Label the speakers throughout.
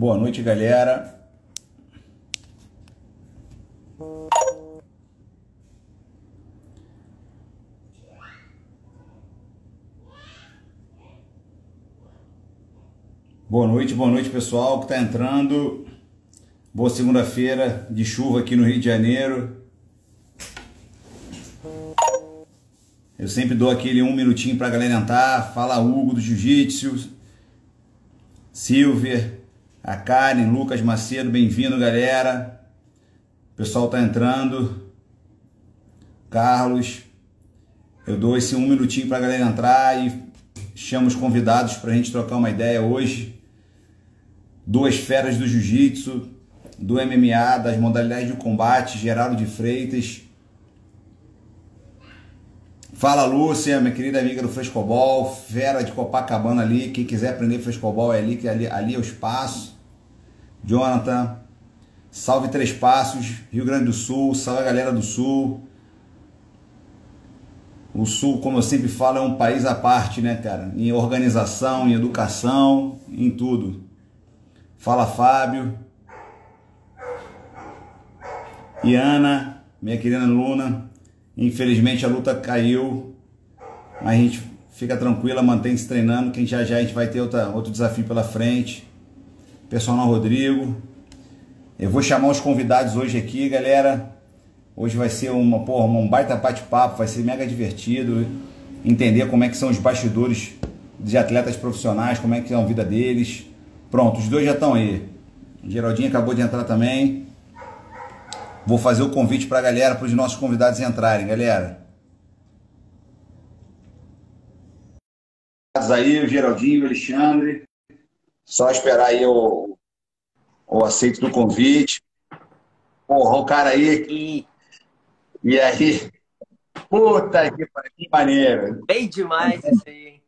Speaker 1: Boa noite, galera. Boa noite, boa noite pessoal que está entrando. Boa segunda-feira de chuva aqui no Rio de Janeiro. Eu sempre dou aquele um minutinho para a galera entrar. Fala Hugo do Jiu-Jitsu, Silver, a Karen, Lucas Macedo, bem-vindo galera. O pessoal tá entrando. Carlos, eu dou esse um minutinho para a galera entrar e chamo os convidados para a gente trocar uma ideia hoje duas feras do jiu-jitsu, do MMA, das modalidades de combate, Geraldo de Freitas. Fala Lúcia, minha querida amiga do Frescobol, fera de Copacabana ali. Quem quiser aprender Frescobol é ali, que ali, ali é o espaço. Jonathan, salve Três Passos, Rio Grande do Sul, salve a galera do Sul. O Sul, como eu sempre falo, é um país à parte, né, cara? Em organização, em educação, em tudo. Fala Fábio. E Ana, minha querida Luna. Infelizmente a luta caiu, mas a gente fica tranquila, mantém se treinando, que já já a gente vai ter outra, outro desafio pela frente. Personal Rodrigo. Eu vou chamar os convidados hoje aqui, galera. Hoje vai ser uma, porra, um baita bate-papo, vai ser mega divertido. Entender como é que são os bastidores de atletas profissionais, como é que é a vida deles Pronto, os dois já estão aí. Geraldinho acabou de entrar também. Vou fazer o convite para a galera, para os nossos convidados entrarem, galera. Aí o Geraldinho, o Alexandre. Só esperar aí o, o aceito do convite. Porra, o cara aí. E, e aí? Puta que, que maneiro.
Speaker 2: Bem demais isso aí, hein?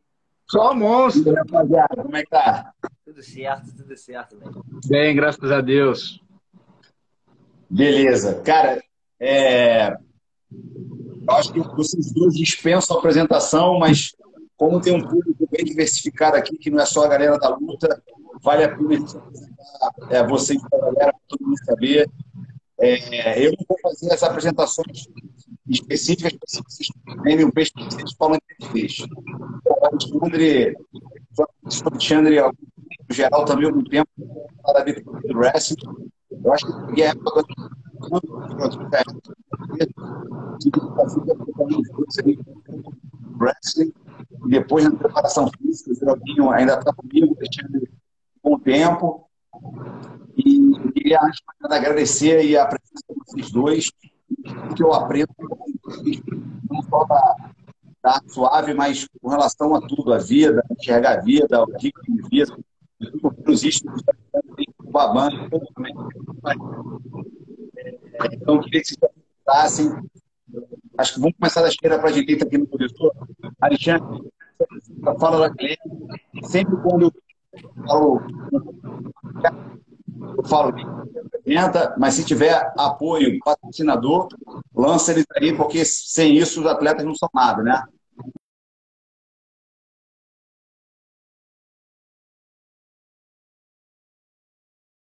Speaker 3: Só monstro.
Speaker 1: rapaziada, como é que tá?
Speaker 2: Tudo certo, tudo certo, velho.
Speaker 3: Bem, graças a Deus.
Speaker 1: Beleza. Cara, é... acho que vocês dois dispensam a apresentação, mas como tem um público bem diversificado aqui, que não é só a galera da luta, vale a pena é, vocês da galera, para todo mundo saber. É, eu vou fazer as apresentações específicas para vocês terem o peixe que vocês falam que fez. O Alexandre, o Alexandre no geral, também algum tempo, da vida do wrestling. Eu acho que peguei a época do wrestling, e depois na preparação física, o Geraldinho ainda está comigo, deixando um tempo. E eu queria, antes de agradecer e a presença de vocês dois, que eu aprendo, não só da, da suave, mas com relação a tudo, a vida, enxergar a vida, o ritmo de vida, nos babando. Então, queria que vocês. Acho que vamos começar da esquerda para a direita aqui no professor. Alexandre, fala da cliente. Sempre quando eu falo, eu falo apresenta, mas se tiver apoio, patrocinador, lança eles aí, porque sem isso os atletas não são nada, né?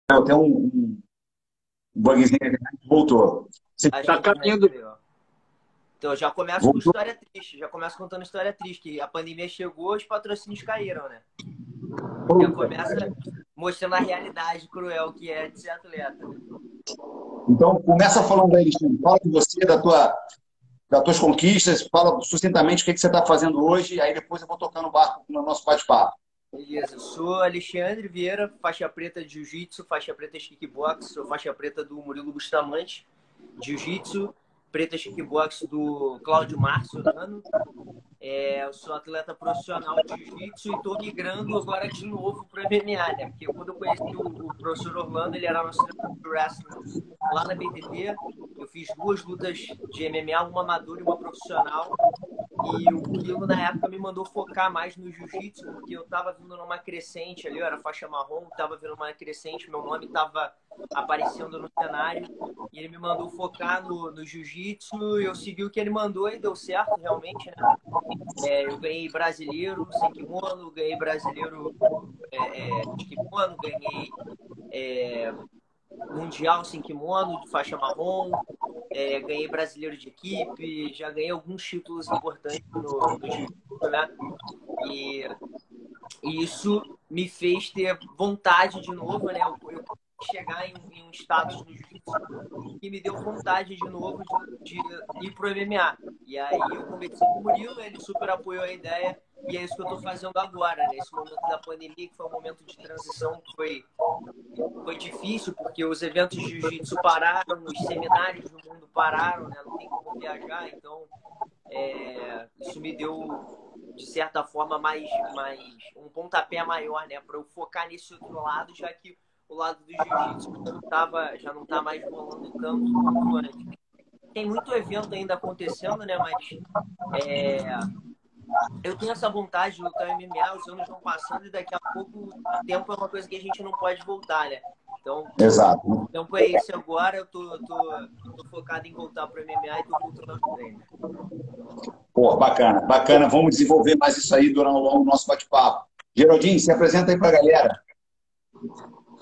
Speaker 1: Tem um, um bugzinho voltou.
Speaker 2: Você está caminhando. Então, já começa com história triste, já começa contando história triste, que a pandemia chegou, os patrocínios caíram, né? Já começa mostrando a realidade cruel que é de ser atleta.
Speaker 1: Então, começa falando aí, Alexandre. Fala de você, da tua, das tuas conquistas, fala sucintamente o que, que você está fazendo hoje, aí depois eu vou tocar no barco no nosso bate-papo.
Speaker 2: Beleza, sou Alexandre Vieira, faixa preta de Jiu-Jitsu, faixa preta de Kickbox, sou faixa preta do Murilo Bustamante, Jiu-Jitsu, preta kickbox do Cláudio Márcio Ano. É, eu sou atleta profissional de jiu-jitsu e estou migrando agora de novo para MMA, né? Porque quando eu conheci o, o, professor Orlando, ele era nosso treinador de wrestling lá na BTT. Eu fiz duas lutas de MMA, uma madura e uma profissional. E o Murilo, na época, me mandou focar mais no jiu-jitsu, porque eu estava vindo numa crescente ali, eu era faixa marrom, estava vindo uma crescente, meu nome estava aparecendo no cenário. E ele me mandou focar no, no jiu-jitsu. Eu segui o que ele mandou e deu certo, realmente, né? É, eu ganhei brasileiro sem kimono, ganhei brasileiro é, é, de kimono, ganhei é, mundial sem kimono, de faixa marrom, é, ganhei brasileiro de equipe, já ganhei alguns títulos importantes no, no jiu-jitsu, né? E, e, isso me fez ter vontade de novo, né? Eu, eu chegar em, em, um status no jiu-jitsu que me deu vontade de novo de, de ir pro MMA. E aí eu conversei com o Murilo, ele super apoiou a ideia e é isso que eu estou fazendo agora, né? Esse momento da pandemia, que foi um momento de transição que foi, foi difícil, porque os eventos de jiu-jitsu pararam, os seminários do mundo pararam, né? Não tem como viajar, então é, isso me deu, de certa forma, mais, mais um pontapé maior, né? Para eu focar nesse outro lado, já que o lado do jiu-jitsu já não está mais rolando tanto quanto antes. Tem muito evento ainda acontecendo, né? Mas é, eu tenho essa vontade de lutar MMA, os anos vão passando e daqui a pouco o tempo é uma coisa que a gente não pode voltar, né? Então,
Speaker 1: Exato.
Speaker 2: o tempo é esse agora, eu tô, tô, tô focado em voltar para o MMA e tô voltando treinos.
Speaker 1: Pô, bacana, bacana. Vamos desenvolver mais isso aí durante o nosso bate-papo. Geraldinho, se apresenta aí para a galera.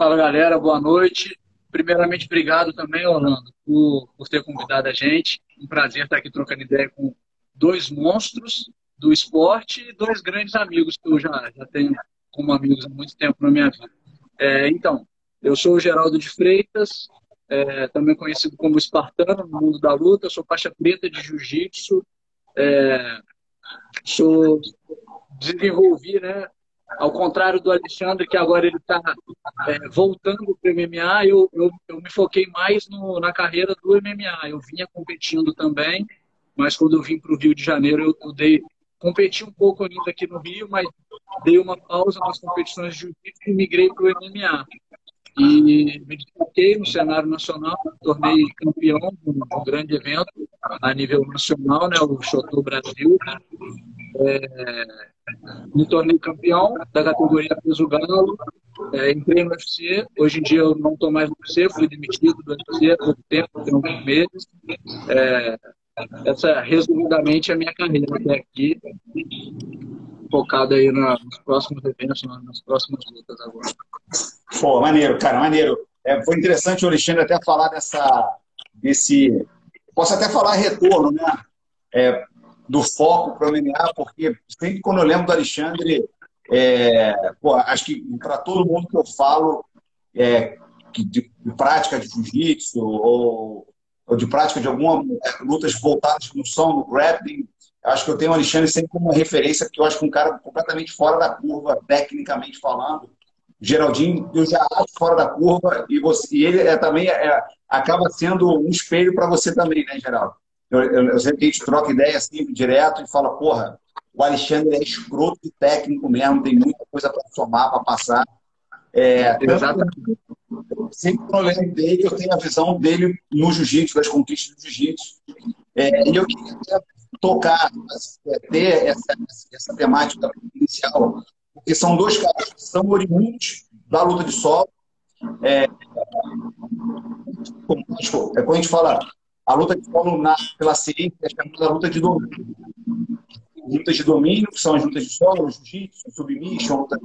Speaker 3: Fala, galera. Boa noite. Primeiramente, obrigado também, Orlando, por, por ter convidado a gente. Um prazer estar aqui trocando ideia com dois monstros do esporte e dois grandes amigos que eu já, já tenho como amigos há muito tempo na minha vida. É, então, eu sou o Geraldo de Freitas, é, também conhecido como Espartano no mundo da luta, sou faixa preta de jiu-jitsu, é, sou desenvolvi, né, ao contrário do Alexandre, que agora ele está é, voltando para o MMA, eu, eu, eu, me foquei mais no, na carreira do MMA. Eu vinha competindo também, mas quando eu vim para o Rio de Janeiro, eu, eu dei competi um pouco ainda aqui no Rio, mas dei uma pausa nas competições de jiu-jitsu e migrei para o MMA. E me destaquei no cenário nacional, tornei campeão de um grande evento a nível nacional, né, o Chotô Brasil. É, me tornei campeão da categoria peso galo, é, entrei no UFC, hoje em dia eu não estou mais no UFC, fui demitido do UFC há pouco tempo, tem alguns meses. É, essa resumidamente é a minha carreira até aqui, focada aí nos próximos eventos, nas próximas lutas agora.
Speaker 1: Pô, maneiro, cara, maneiro. É, foi interessante o Alexandre até falar dessa, desse, posso até falar retorno, né? É, do foco para o MMA, porque sempre quando eu lembro do Alexandre, é, pô, acho que para todo mundo que eu falo é, de, de prática de jiu-jitsu ou ou de prática de alguma é, lutas voltadas no som, no grappling. Acho que eu tenho o Alexandre sempre como uma referência, porque eu acho que um cara completamente fora da curva, tecnicamente falando. Geraldinho, eu já acho fora da curva, e, você, e ele é, também é, acaba sendo um espelho para você também, né, Geraldo? Eu, eu, eu sempre a gente troca ideia assim, direto, e fala, porra, o Alexandre é escroto e técnico mesmo, tem muita coisa para somar, para passar. É, Exatamente. Sempre lembro dele, eu tenho a visão dele no jiu-jitsu, das conquistas do jiu-jitsu. É, e eu queria tocar, é, ter essa, essa temática inicial, porque são dois caras que são oriundos da luta de solo. É, como, é quando a gente fala, a luta de solo na, pela ciência é chamada luta de domínio. Lutas de domínio, que são as lutas de solo, jiu-jitsu, submission, luta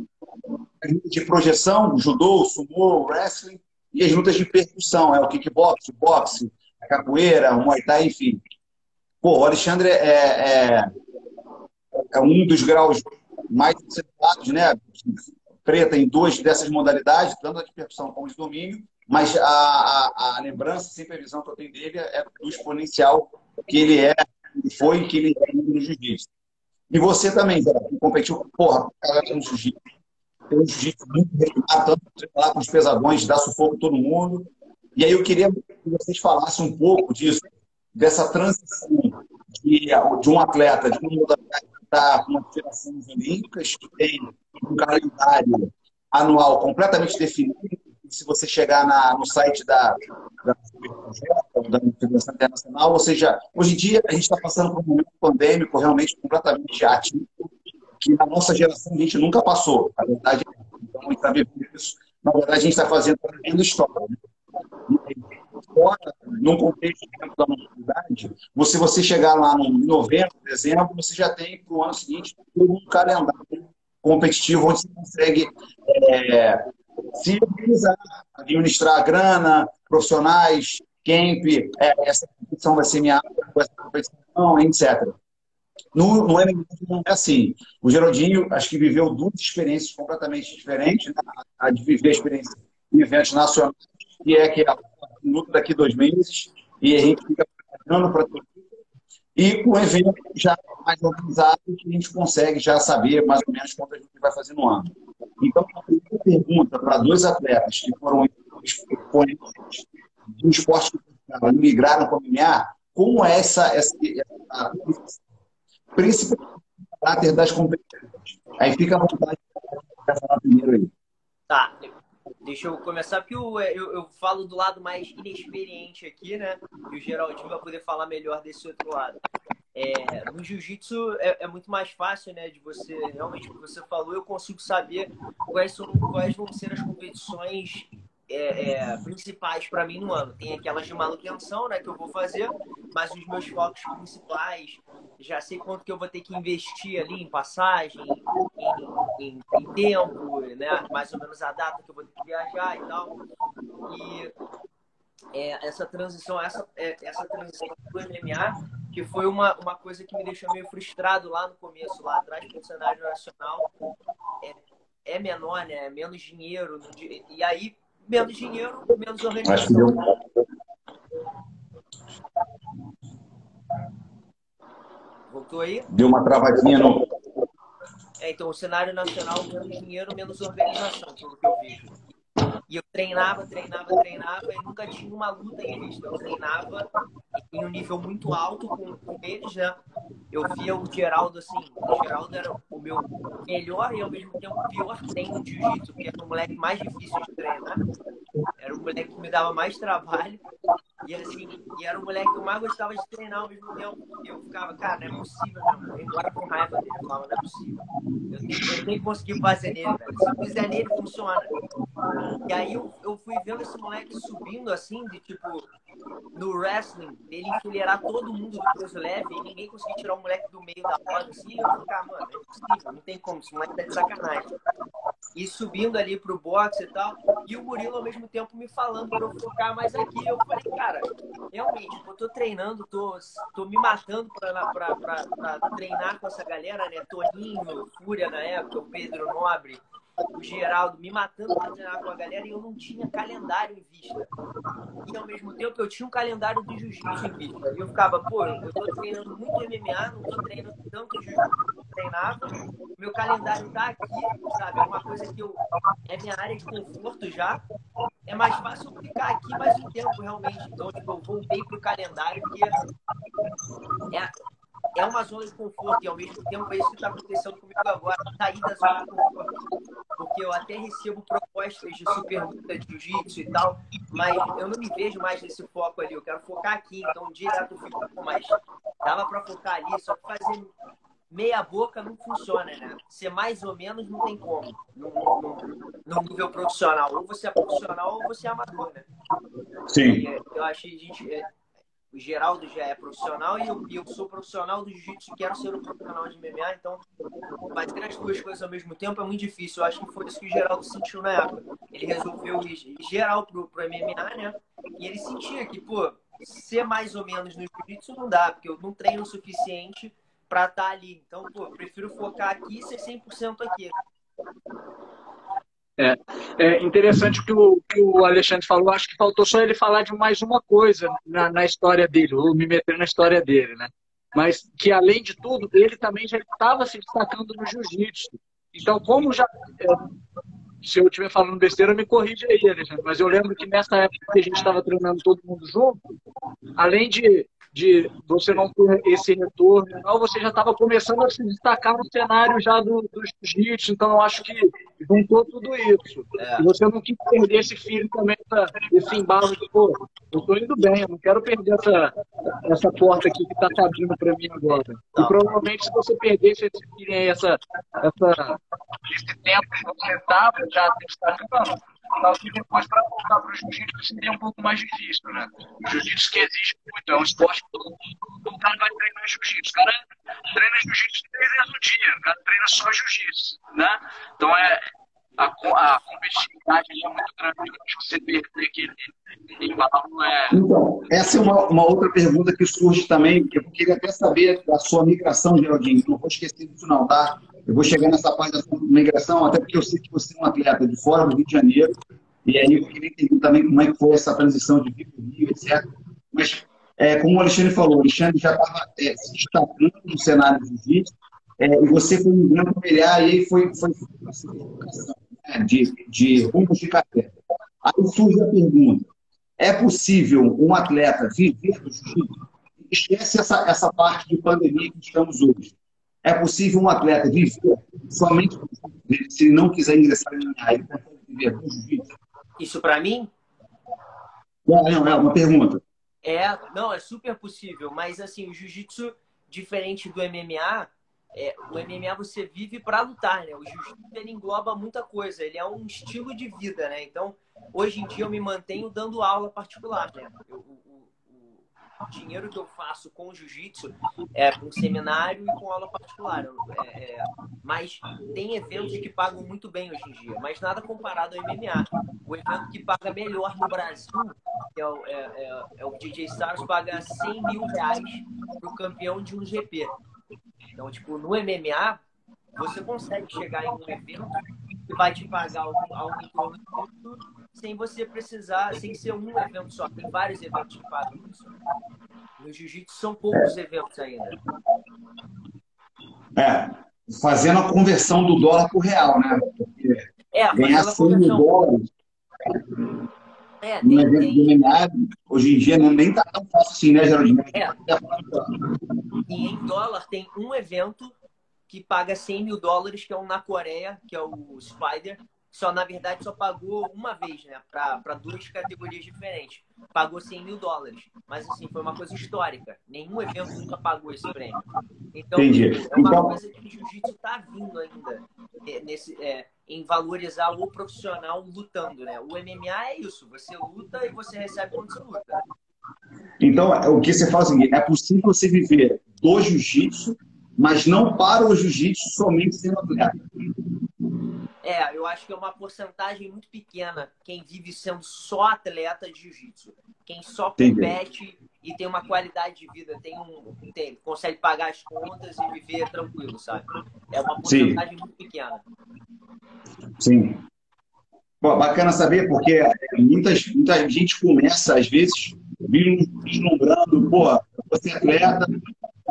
Speaker 1: as lutas de projeção, judô, sumô, wrestling, e as lutas de percussão, é o kickbox, o boxe, a capoeira, o muay thai, enfim. Pô, o Alexandre é, é, é um dos graus mais acertados, né? Preta em duas dessas modalidades, tanto a de percussão como de domínio, mas a, a, a lembrança, a visão que eu tenho dele é do exponencial que ele é, foi que ele é no jiu-jitsu. E você também, Zé, que competiu, porra, no jiu-jitsu tem um jiu-jitsu muito tanto lá com os pesadões, dá sufoco a todo mundo. E aí eu queria que vocês falassem um pouco disso, dessa transição de, de um atleta de uma modalidade que está com uma federações olímpicas, que tem um calendário anual completamente definido. Se você chegar na, no site da, da, da Federação Internacional, ou seja, hoje em dia a gente está passando por um momento pandêmico realmente completamente atípico, que na nossa geração a gente nunca passou. Na verdade, então, a gente está vivendo isso. Na verdade, a gente está fazendo, fazendo história. Né? num contexto da modalidade, você, você chegar lá no novembro, dezembro, você já tem para o ano seguinte um calendário competitivo onde você consegue é, se organizar, administrar a grana, profissionais, camp, é, essa competição vai ser minha essa competição, etc. No, no MMA não é assim. O Geraldinho, acho que viveu duas experiências completamente diferentes. Né? A de viver a experiência em eventos nacionais, que é que é daqui dois meses, e a gente fica preparando para e o evento já mais organizado, que a gente consegue já saber mais ou menos quanto a gente vai fazer no ano. Então, a primeira pergunta para dois atletas que foram expoentes um esporte que migraram para o MMA, como é essa, essa, essa principalmente o caráter das competições? Aí fica à vontade para falar primeiro aí.
Speaker 2: Tá, Deixa eu começar, porque eu, eu, eu, falo do lado mais inexperiente aqui, né? E o Geraldinho vai poder falar melhor desse outro lado. É, no jiu-jitsu é, é, muito mais fácil, né? De você, realmente, o que você falou, eu consigo saber quais, são, quais vão ser as competições é, é, principais para mim no ano. Tem aquelas de manutenção, né, que eu vou fazer, mas os meus focos principais, já sei quanto que eu vou ter que investir ali em passagem, em, em, em tempo, né, mais ou menos a data que eu vou ter que viajar e tal. E é, essa transição, essa, é, essa transição do MMA, que foi uma, uma coisa que me deixou meio frustrado lá no começo, lá atrás, no cenário nacional, é, é menor, né? Menos dinheiro. E aí menos dinheiro, menos organização. Voltou aí?
Speaker 1: Deu uma travadinha no.
Speaker 2: É, então, o cenário nacional, menos dinheiro, menos organização, pelo que eu vejo. E eu treinava, treinava, treinava e nunca tinha uma luta em vista. Eu treinava em um nível muito alto com, com eles, né? Eu via o Geraldo assim, o Geraldo era meu melhor e ao mesmo tempo pior treino de jiu-jitsu, porque era o moleque mais difícil de treinar. Era o moleque que me dava mais trabalho. E assim, e era o moleque que eu mais gostava de treinar ao mesmo tempo. Eu ficava, cara, não é possível, não. Eu embora com raiva dele, eu falava, não é possível. Eu, eu nem consegui fazer nele, velho. Se eu fizer nele, funciona. E aí eu, eu fui vendo esse moleque subindo assim, de tipo, no wrestling, ele enfileirar todo mundo do peso leve e ninguém conseguia tirar o moleque do meio da roda assim. Eu ficar, mano, é impossível, não tem como, esse moleque tá de sacanagem. E subindo ali pro boxe e tal. E o Murilo ao mesmo tempo me falando pra eu focar mais aqui. Eu falei, cara, realmente, eu tô treinando, tô, tô me matando pra, pra, pra, pra treinar com essa galera, né? Toninho, Fúria na época, o Pedro Nobre o Geraldo me matando para treinar com a galera e eu não tinha calendário em vista. E ao mesmo tempo eu tinha um calendário de jiu-jitsu em vista. E eu ficava, pô, eu tô treinando muito MMA, não tô treinando tanto jiu-jitsu treinava. Meu calendário tá aqui, sabe? É uma coisa que eu. É minha área de conforto já. É mais fácil ficar aqui mais um tempo, realmente. Então, tipo, eu voltei pro calendário que é, é uma zona de conforto e ao mesmo tempo é isso que está acontecendo comigo agora, sair da zona de conforto. Porque eu até recebo propostas de super luta de jiu-jitsu e tal, mas eu não me vejo mais nesse foco ali. Eu quero focar aqui, então direto eu fico, mais dava para focar ali, só que fazer meia boca não funciona, né? Ser mais ou menos não tem como, no, no, no nível profissional. Ou você é profissional ou você é amador, né?
Speaker 1: Sim.
Speaker 2: E, eu acho que a gente é, o Geraldo já é profissional e eu, eu sou profissional do jiu-jitsu quero ser um profissional de MMA, então fazer as duas coisas ao mesmo tempo é muito difícil. Eu acho que foi isso que o Geraldo sentiu na época. Ele resolveu ir geral pro, pro MMA, né? E ele sentia que, pô, ser mais ou menos no jiu-jitsu não dá, porque eu não treino o suficiente para estar tá ali. Então, pô, prefiro focar aqui e ser 100% aqui.
Speaker 3: É, é interessante que o que o Alexandre falou. Acho que faltou só ele falar de mais uma coisa na, na história dele, ou me meter na história dele, né? Mas que, além de tudo, ele também já estava se destacando no jiu-jitsu. Então, como já. É, se eu estiver falando besteira, me corrige aí, Alexandre. Mas eu lembro que nessa época que a gente estava treinando todo mundo junto, além de de você não ter esse retorno. Então, você já estava começando a se destacar no cenário já do, do jiu-jitsu. Então, eu acho que juntou tudo isso. É. E você não quis perder esse filho também, esse embalo de, pô, eu estou indo bem, eu não quero perder essa, essa porta aqui que está abrindo para mim agora. Não. E provavelmente, se você perdesse esse filho aí, essa, essa, esse tempo que você estava já destacando, que depois, para voltar para o jiu-jitsu, seria um pouco mais difícil, né? O jiu-jitsu que exige muito, é um esporte que todo mundo, o cara vai treinar jiu-jitsu. O cara treina jiu-jitsu três vezes no dia, o cara treina só jiu-jitsu, né? Então, é, a, a competitividade é muito grande, você perder aquele é...
Speaker 1: Então, essa é uma, uma outra pergunta que surge também, que eu queria até saber da sua migração, Geraldinho, não vou esquecer disso não, tá? Eu vou chegar nessa parte da migração, até porque eu sei que você é um atleta de fora do Rio de Janeiro, e aí eu queria entender também como é que foi essa transição de Rio Rio, etc. Mas, é, como o Alexandre falou, o Alexandre já estava é, se destacando no cenário de jiu-jitsu, é, e você foi migrando para e aí foi, foi, né, de, de rumos de carreira. Aí surge a pergunta, é possível um atleta viver do jiu-jitsu? Esquece essa, essa parte de pandemia que estamos hoje. É possível um atleta viver somente se não quiser ingressar em MMA, ele viver do jiu-jitsu?
Speaker 2: Isso para mim?
Speaker 1: Não, não, é uma pergunta.
Speaker 2: É, não, é super possível, mas assim, o jiu-jitsu, diferente do MMA, é, o MMA você vive para lutar, né? O jiu-jitsu ele engloba muita coisa, ele é um estilo de vida, né? Então, hoje em dia eu me mantenho dando aula particular, né? Eu, dinheiro que eu faço com jiu-jitsu é com seminário e com aula particular. É, é, mas tem eventos que pagam muito bem hoje em dia, mas nada comparado ao MMA. O evento que paga melhor no Brasil é o, é, é, é o DJ Stars, paga 100 mil reais para o campeão de um GP. Então, tipo, no MMA, você consegue chegar em um evento que vai te pagar algo, em torno sem você precisar, sem ser um evento só. Tem vários eventos que pagam isso. No jiu-jitsu são poucos eventos ainda.
Speaker 1: É, fazendo a conversão do dólar para o real, né? Porque
Speaker 2: é, ganhar 100 mil dólares
Speaker 1: é, tem, evento tem... de MMA, hoje em dia não, nem tá tão fácil assim, né, Geraldinho? É.
Speaker 2: E em dólar tem um evento que paga 100 mil dólares, que é um na Coreia, que é o Spider. Só, na verdade, só pagou uma vez, né? Para duas categorias diferentes. Pagou 100 mil dólares. Mas, assim, foi uma coisa histórica. Nenhum evento nunca pagou esse prêmio. Então, Entendi. é uma então... coisa que o jiu-jitsu está vindo ainda. É, nesse, é, em valorizar o profissional lutando, né? O MMA é isso. Você luta e você recebe quando você luta.
Speaker 1: Então, o que você fala é o seguinte, é possível você viver do jiu-jitsu, mas não para o jiu-jitsu somente sendo atleta.
Speaker 2: É, eu acho que é uma porcentagem muito pequena quem vive sendo só atleta de jiu-jitsu. Quem só compete Entendi. e tem uma qualidade de vida, tem um, tem, consegue pagar as contas e viver tranquilo, sabe? É uma porcentagem Sim. muito pequena.
Speaker 1: Sim. Pô, bacana saber, porque muitas, muita gente começa, às vezes, vislumbrando, pô, você é atleta,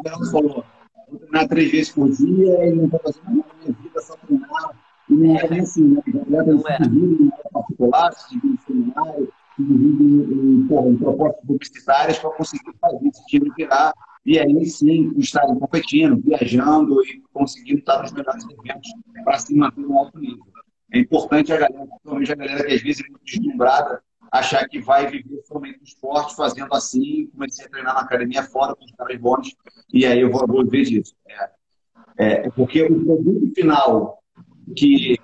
Speaker 1: ela falou, vou treinar três vezes por dia e não vou fazer nada na minha vida, só treinar. E não é assim, né? Não é. em particular, se divide em seminário, se divide em, em propostas publicitárias para conseguir fazer esse time virar e aí sim estarem competindo, viajando e conseguindo estar nos melhores eventos para se manter no alto nível. É importante a galera, principalmente a galera que às vezes é muito deslumbrada, achar que vai viver somente o esporte fazendo assim, comecei a treinar na academia fora com os caras bons, e aí eu vou, vou ver disso. É, é, porque o produto final que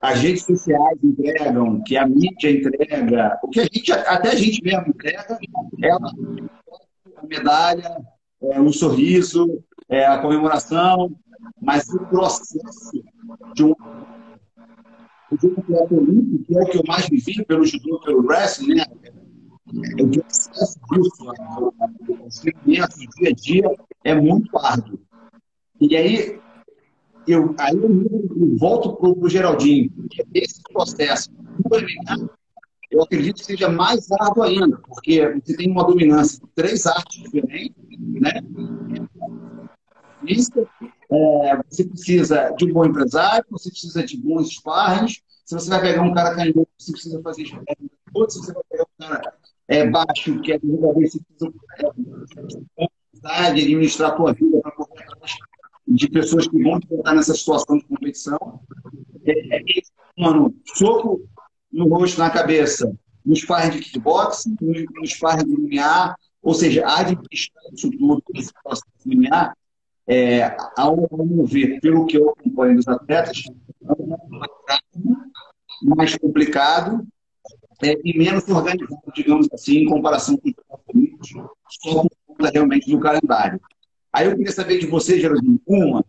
Speaker 1: as redes sociais entregam, que a mídia entrega, o que a gente, até a gente mesmo entrega, ela a medalha, é, um sorriso, é, a comemoração, mas o processo de um, um atleta olímpico, que é o que eu mais vivi pelo judô, pelo wrestling, né? É o processo disso, né? o dia a dia, é muito árduo. E aí, eu, aí eu, eu volto para o Geraldinho, porque esse processo do eu acredito que seja mais árduo ainda, porque você tem uma dominância de três artes diferentes, né? É, você precisa de um bom empresário, você precisa de bons sparrings. Se você vai pegar um cara canhoto, você precisa fazer sparring. Se você vai pegar um cara é, baixo, que é jogador, você precisa é, administrar a vida para correr atrás de pessoas que vão te botar nessa situação de competição. É, é, mano, soco no rosto, na cabeça, no sparring de kickboxing, no, no sparring de MMA, ou seja, administrar isso tudo, esse processo de MMA, é, ao meu ver, pelo que eu acompanho dos atletas, é mais complicado é, e menos organizado, digamos assim, em comparação com os Unidos, só por conta realmente do calendário. Aí eu queria saber de você, Geraldinho, uma,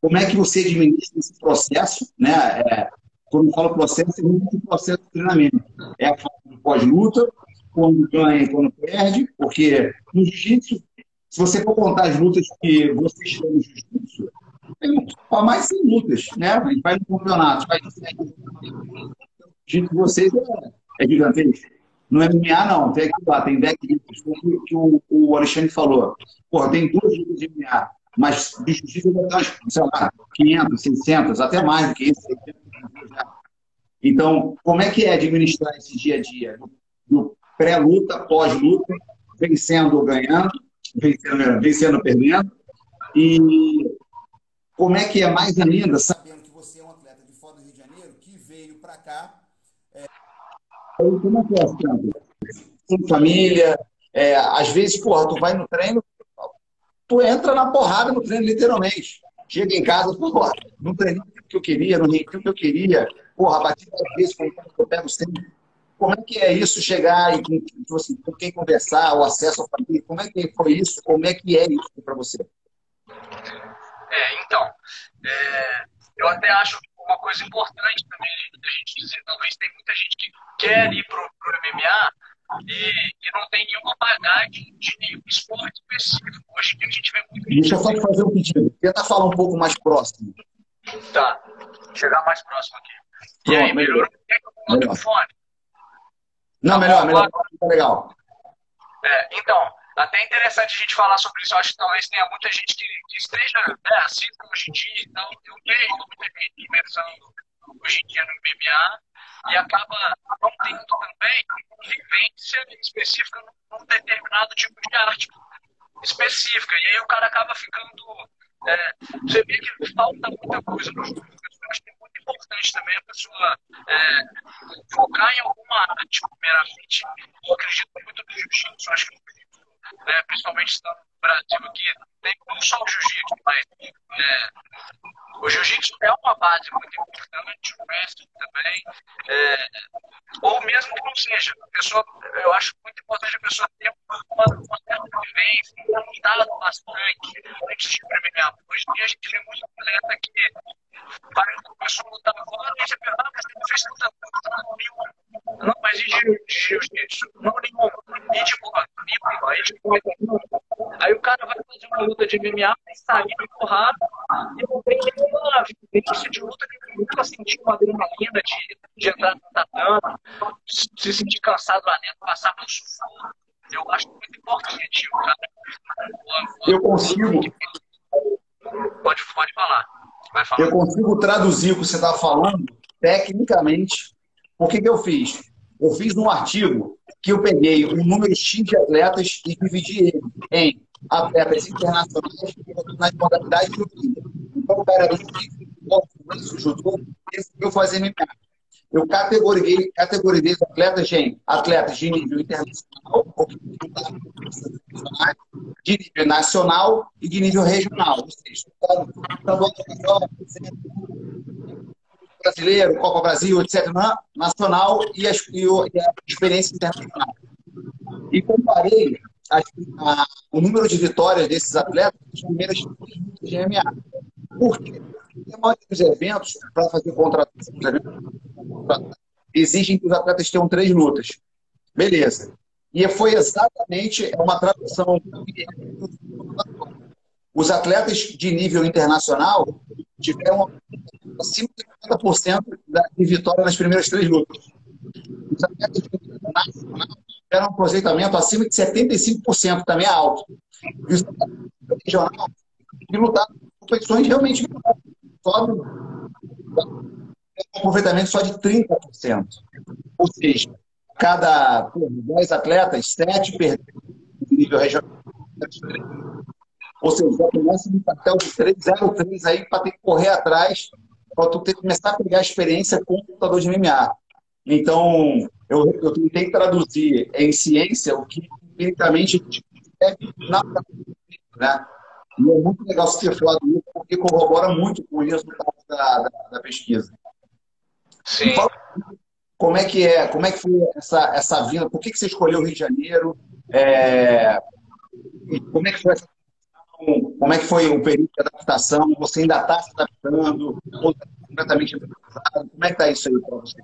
Speaker 1: como é que você administra esse processo, né? É, quando falo processo, é muito processo de treinamento. É a fase pós-luta, quando ganha e quando perde, porque no jiu-jitsu, se você for contar as lutas que você estão no jiu-jitsu, tem mais 100 lutas, né? A gente vai no campeonato, vai no jiu-jitsu de vocês é, é gigantesco. No MMA, não. Tem aqui lá, tem 10 lutas. O que o, o Alexandre falou. Porra, tem duas lutas de MMA, mas de jiu-jitsu vai ter sei lá, 500, 600, até mais do que isso. Então, como é que é administrar esse dia a dia? No pré-luta, pós-luta, vencendo ou ganhando, vencendo, vencendo perdendo. E como é que é mais ainda, sabendo que você é um atleta de fora do Rio de Janeiro, que veio para cá. É... Como é que é Com família, é, às vezes, porra, tu vai no treino, tu entra na porrada no treino, literalmente. Chega em casa, porra, não treinei o que eu queria, não rendiu o que eu queria, porra, bati dez vezes, eu pego como é que é isso chegar e com, tipo assim, com quem conversar, o acesso à família? Como é que foi isso? Como é que é isso para você?
Speaker 3: É, então, é, eu até acho uma coisa importante também da gente dizer, talvez tem muita gente que quer ir pro, pro MMA e, e, não tem nenhuma bagagem de nenhum esporte específico. Hoje que a gente vê muito
Speaker 1: Deixa eu só te fazer um pedido. Tenta falar um pouco mais próximo.
Speaker 3: Tá. Chegar mais próximo aqui. Pronto, e aí, melhorou? Quer que eu coloque o fone?
Speaker 1: Não, melhor, melhor. Tá legal.
Speaker 3: É, então, até interessante a gente falar sobre isso. Eu acho que talvez tenha muita gente que, que esteja né, assim hoje em dia. Então, eu vejo muita gente começando hoje em dia no MMA e acaba não tendo também vivência específica num determinado tipo de arte específica. E aí o cara acaba ficando. É, você vê que falta muita coisa no jogo. Eu acho que é muito importante também a pessoa é, focar em alguma arte, primeiramente. Eu acredito muito no jiu-jitsu. Acho que né, principalmente estando Aqui, tem não só o jiu-jitsu, mas é, o jiu-jitsu é uma base muito importante, o wrestling também, é, ou mesmo que não seja, a pessoa, eu acho muito importante a pessoa ter uma, uma certa vivência, contato bastante antes de premiar. Hoje em dia a gente vê muito atleta que vai, começou a lutar agora e você pensa, ah, mas não fez coisa nenhuma. Não, mas e de jiu-jitsu? Não, nenhuma. E de boa, nenhuma. De Aí o cara vai fazer uma luta de MMA, vai sair de porrada, e não tem nenhuma vivência de luta, nunca sentiu uma adrenalina de, de entrar no tatame, se sentir cansado lá dentro, passar pelo sufoco. Eu acho muito importante o cara.
Speaker 1: Eu consigo.
Speaker 3: Pode, pode falar.
Speaker 1: Eu consigo traduzir o que você está falando tecnicamente. O que, que eu fiz? Eu fiz um artigo que eu peguei um número X de atletas e dividi ele em atletas internacionais nas modalidades do Então, o cara judô, decidiu fazer MMA. Eu categorizei, categorizei os atletas em atletas de nível internacional, de nível nacional e de nível regional. Ou seja, brasileiro, Copa Brasil, etc., nacional e a, e a experiência internacional. E comparei a, o número de vitórias desses atletas nas primeiras MMA. Por quê? Porque a maioria dos eventos, para fazer contratação, exigem que os atletas tenham três lutas. Beleza. E foi exatamente uma tradução. Os atletas de nível internacional tiveram acima de 50% de vitória nas primeiras três lutas. Os atletas de nível nacional tiveram um aproveitamento acima de 75%, também é alto. E os regional que lutaram em competições realmente só um aproveitamento só de 30%. Ou seja, cada 10 atletas, 7 perderam nível regional. Ou seja, já começa no papel de 3, 0, 3 aí para ter que correr atrás, para tu ter, começar a pegar a experiência com o lutador de MMA. Então, eu, eu tentei traduzir em ciência o que empiricamente é na né? E é muito legal você ter falado isso, porque corrobora muito com o resultado da, da, da pesquisa.
Speaker 3: Sim.
Speaker 1: como é que é, como é que foi essa, essa vinda, por que, que você escolheu o Rio de Janeiro? É, como é que foi essa como é que foi o período de adaptação? Você ainda está se adaptando? Ou está completamente adaptado? Como é que está isso aí para você?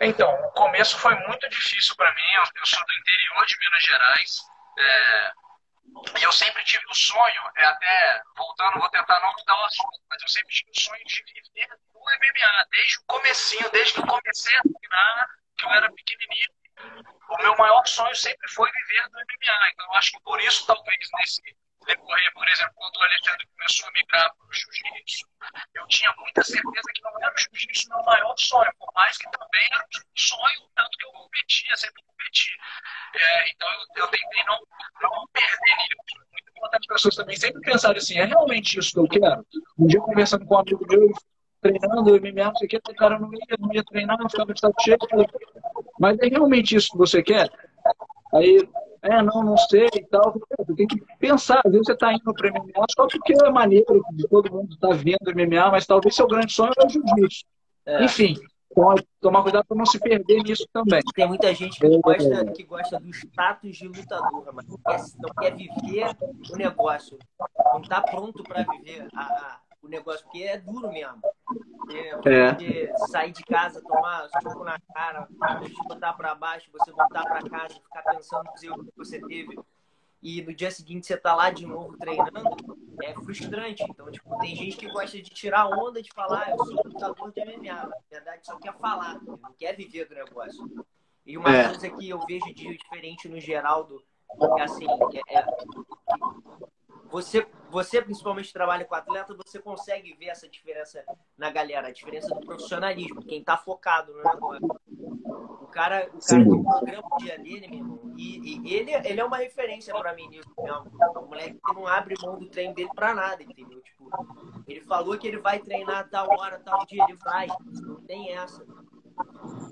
Speaker 3: Então, o começo foi muito difícil para mim. Eu, sou do interior de Minas Gerais. É, e eu sempre tive o sonho, é até voltando, vou tentar não mudar o assunto, mas eu sempre tive o sonho de viver no MMA, desde o comecinho, desde que eu comecei a treinar, que eu era pequenininho. O meu maior sonho sempre foi viver do MMA. Então, eu acho que por isso, talvez, nesse decorrer, por exemplo, quando o Alexandre começou a migrar para o jiu-jitsu, eu tinha muita certeza que não era o jiu-jitsu meu maior sonho, por mais que também era um sonho, tanto que eu competia, sempre competi. É, então eu, eu, tentei não, não perder nisso. Muitas pessoas também sempre pensaram assim, é realmente isso que eu quero? Um dia conversando com um amigo meu, treinando MMA, não sei o que, o cara não ia, não ia treinar, não ficava de estado cheio, mas é realmente isso que você quer? Aí é, não, não sei e tal. Você tem que pensar, às vezes você está indo para MMA só porque é maneiro de todo mundo está vendo MMA, mas talvez seu grande sonho é o jiu-jitsu. É. Enfim, tomar cuidado para não se perder nisso também.
Speaker 2: Tem muita gente que gosta, que gosta do status de lutador, mas não quer, não quer viver o negócio. Não está pronto para viver a, a, o negócio, porque é duro mesmo. É, é. sair de casa, tomar soco na cara, te botar para baixo, você voltar para casa, ficar pensando nos erros que você teve e no dia seguinte você tá lá de novo treinando, é frustrante. Então, tipo, tem gente que gosta de tirar onda de falar, ah, eu sou lutador de MMA. Na verdade, só quer falar, não quer viver do negócio. E uma é. coisa que eu vejo de diferente no Geraldo é assim, é, é você, você principalmente trabalha com atleta, você consegue ver essa diferença na galera, a diferença do profissionalismo, quem tá focado no negócio. O cara, o cara tem um programa o dia dele, meu irmão, e, e, ele, ele é uma referência para mim nisso, é um moleque que não abre mão do treino dele para nada, entendeu? Tipo, ele falou que ele vai treinar tal hora, tal dia, ele vai, não tem essa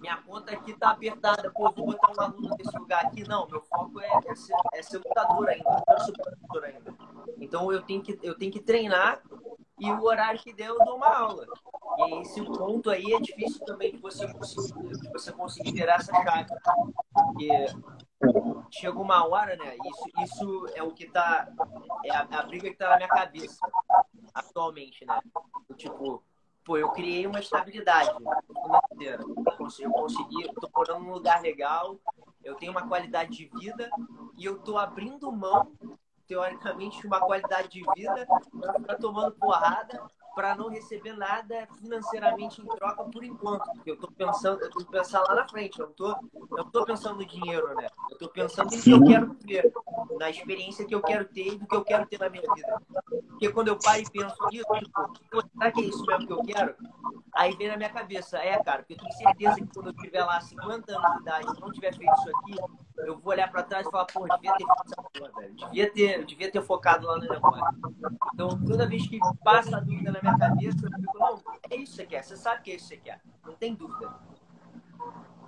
Speaker 2: minha conta aqui tá apertada, pô, vou botar um aluno nesse lugar aqui. Não, meu foco é, é, ser, é ser lutador ainda, não ainda. Então eu tenho, que, eu tenho que treinar e o horário que der eu dou uma aula. E esse ponto aí é difícil também de você conseguir, você conseguir virar essa chave. Porque chega uma hora, né? Isso, isso é o que tá. É a, a briga que tá na minha cabeça atualmente, né? Tipo, pô, eu criei uma estabilidade. Eu consegui, eu tô morando num lugar legal, eu tenho uma qualidade de vida e eu tô abrindo mão, teoricamente, de uma qualidade de vida para ficar tomando porrada para não receber nada financeiramente em troca por enquanto. Porque eu tô pensando, eu tô pensando lá na frente, eu não tô, eu tô pensando no dinheiro, né? Eu tô pensando no que eu quero ter, na experiência que eu quero ter e do que eu quero ter na minha vida. Porque quando eu paro e penso nisso, tipo, será que é isso mesmo que eu quero? Aí vem na minha cabeça, é, cara, porque eu tenho certeza que quando eu tiver lá 50 anos de idade e não tiver feito isso aqui, eu vou olhar para trás e falar, pô, devia ter feito essa porra, velho. Devia ter, devia ter focado lá no negócio. Então, toda vez que passa a dúvida na minha cabeça, eu fico, não, é isso que você quer, você sabe que é isso que você quer. Não tem dúvida.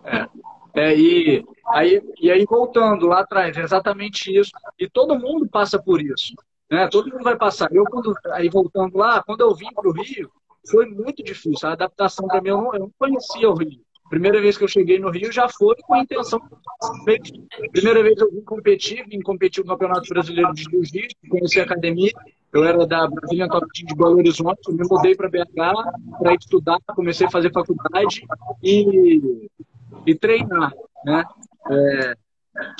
Speaker 3: É. É, e, aí, e aí, voltando lá atrás, é exatamente isso. E todo mundo passa por isso. Né? Todo mundo vai passar. Eu, quando, aí voltando lá, quando eu vim para o Rio, foi muito difícil. A adaptação para mim, eu não, eu não conhecia o Rio. Primeira vez que eu cheguei no Rio já foi com a intenção. Primeira vez eu vim competir, vim competir no Campeonato Brasileiro de Jiu-Jitsu, conheci a academia. Eu era da Brasília Top Team de Belo Horizonte, eu me mudei para BH para estudar, comecei a fazer faculdade e, e treinar, né? É,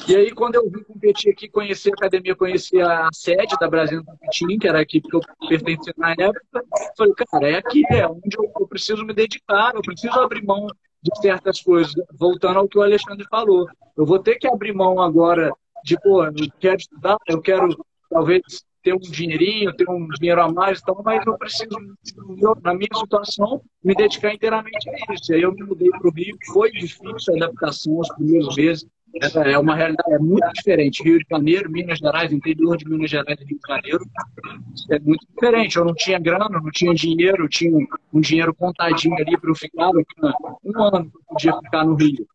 Speaker 3: e aí, quando eu vim competir aqui, conheci a academia, conheci a sede da Brasil Team, que era a equipe que eu pertencia na época, falei, cara, é aqui, é onde eu, eu preciso me dedicar, eu preciso abrir mão de certas coisas. Voltando ao que o Alexandre falou, eu vou ter que abrir mão agora de, pô, eu quero estudar, eu quero talvez ter um dinheirinho, ter um dinheiro a mais, então, mas eu preciso, na minha situação, me dedicar inteiramente a isso. E aí eu me mudei para o Rio, foi difícil a adaptação os primeiros meses, é uma realidade é muito diferente. Rio de Janeiro, Minas Gerais, interior de Minas Gerais e Rio de Janeiro, é muito diferente. Eu não tinha grana, não tinha dinheiro, tinha um dinheiro contadinho ali para eu ficar. Um ano eu podia ficar no Rio.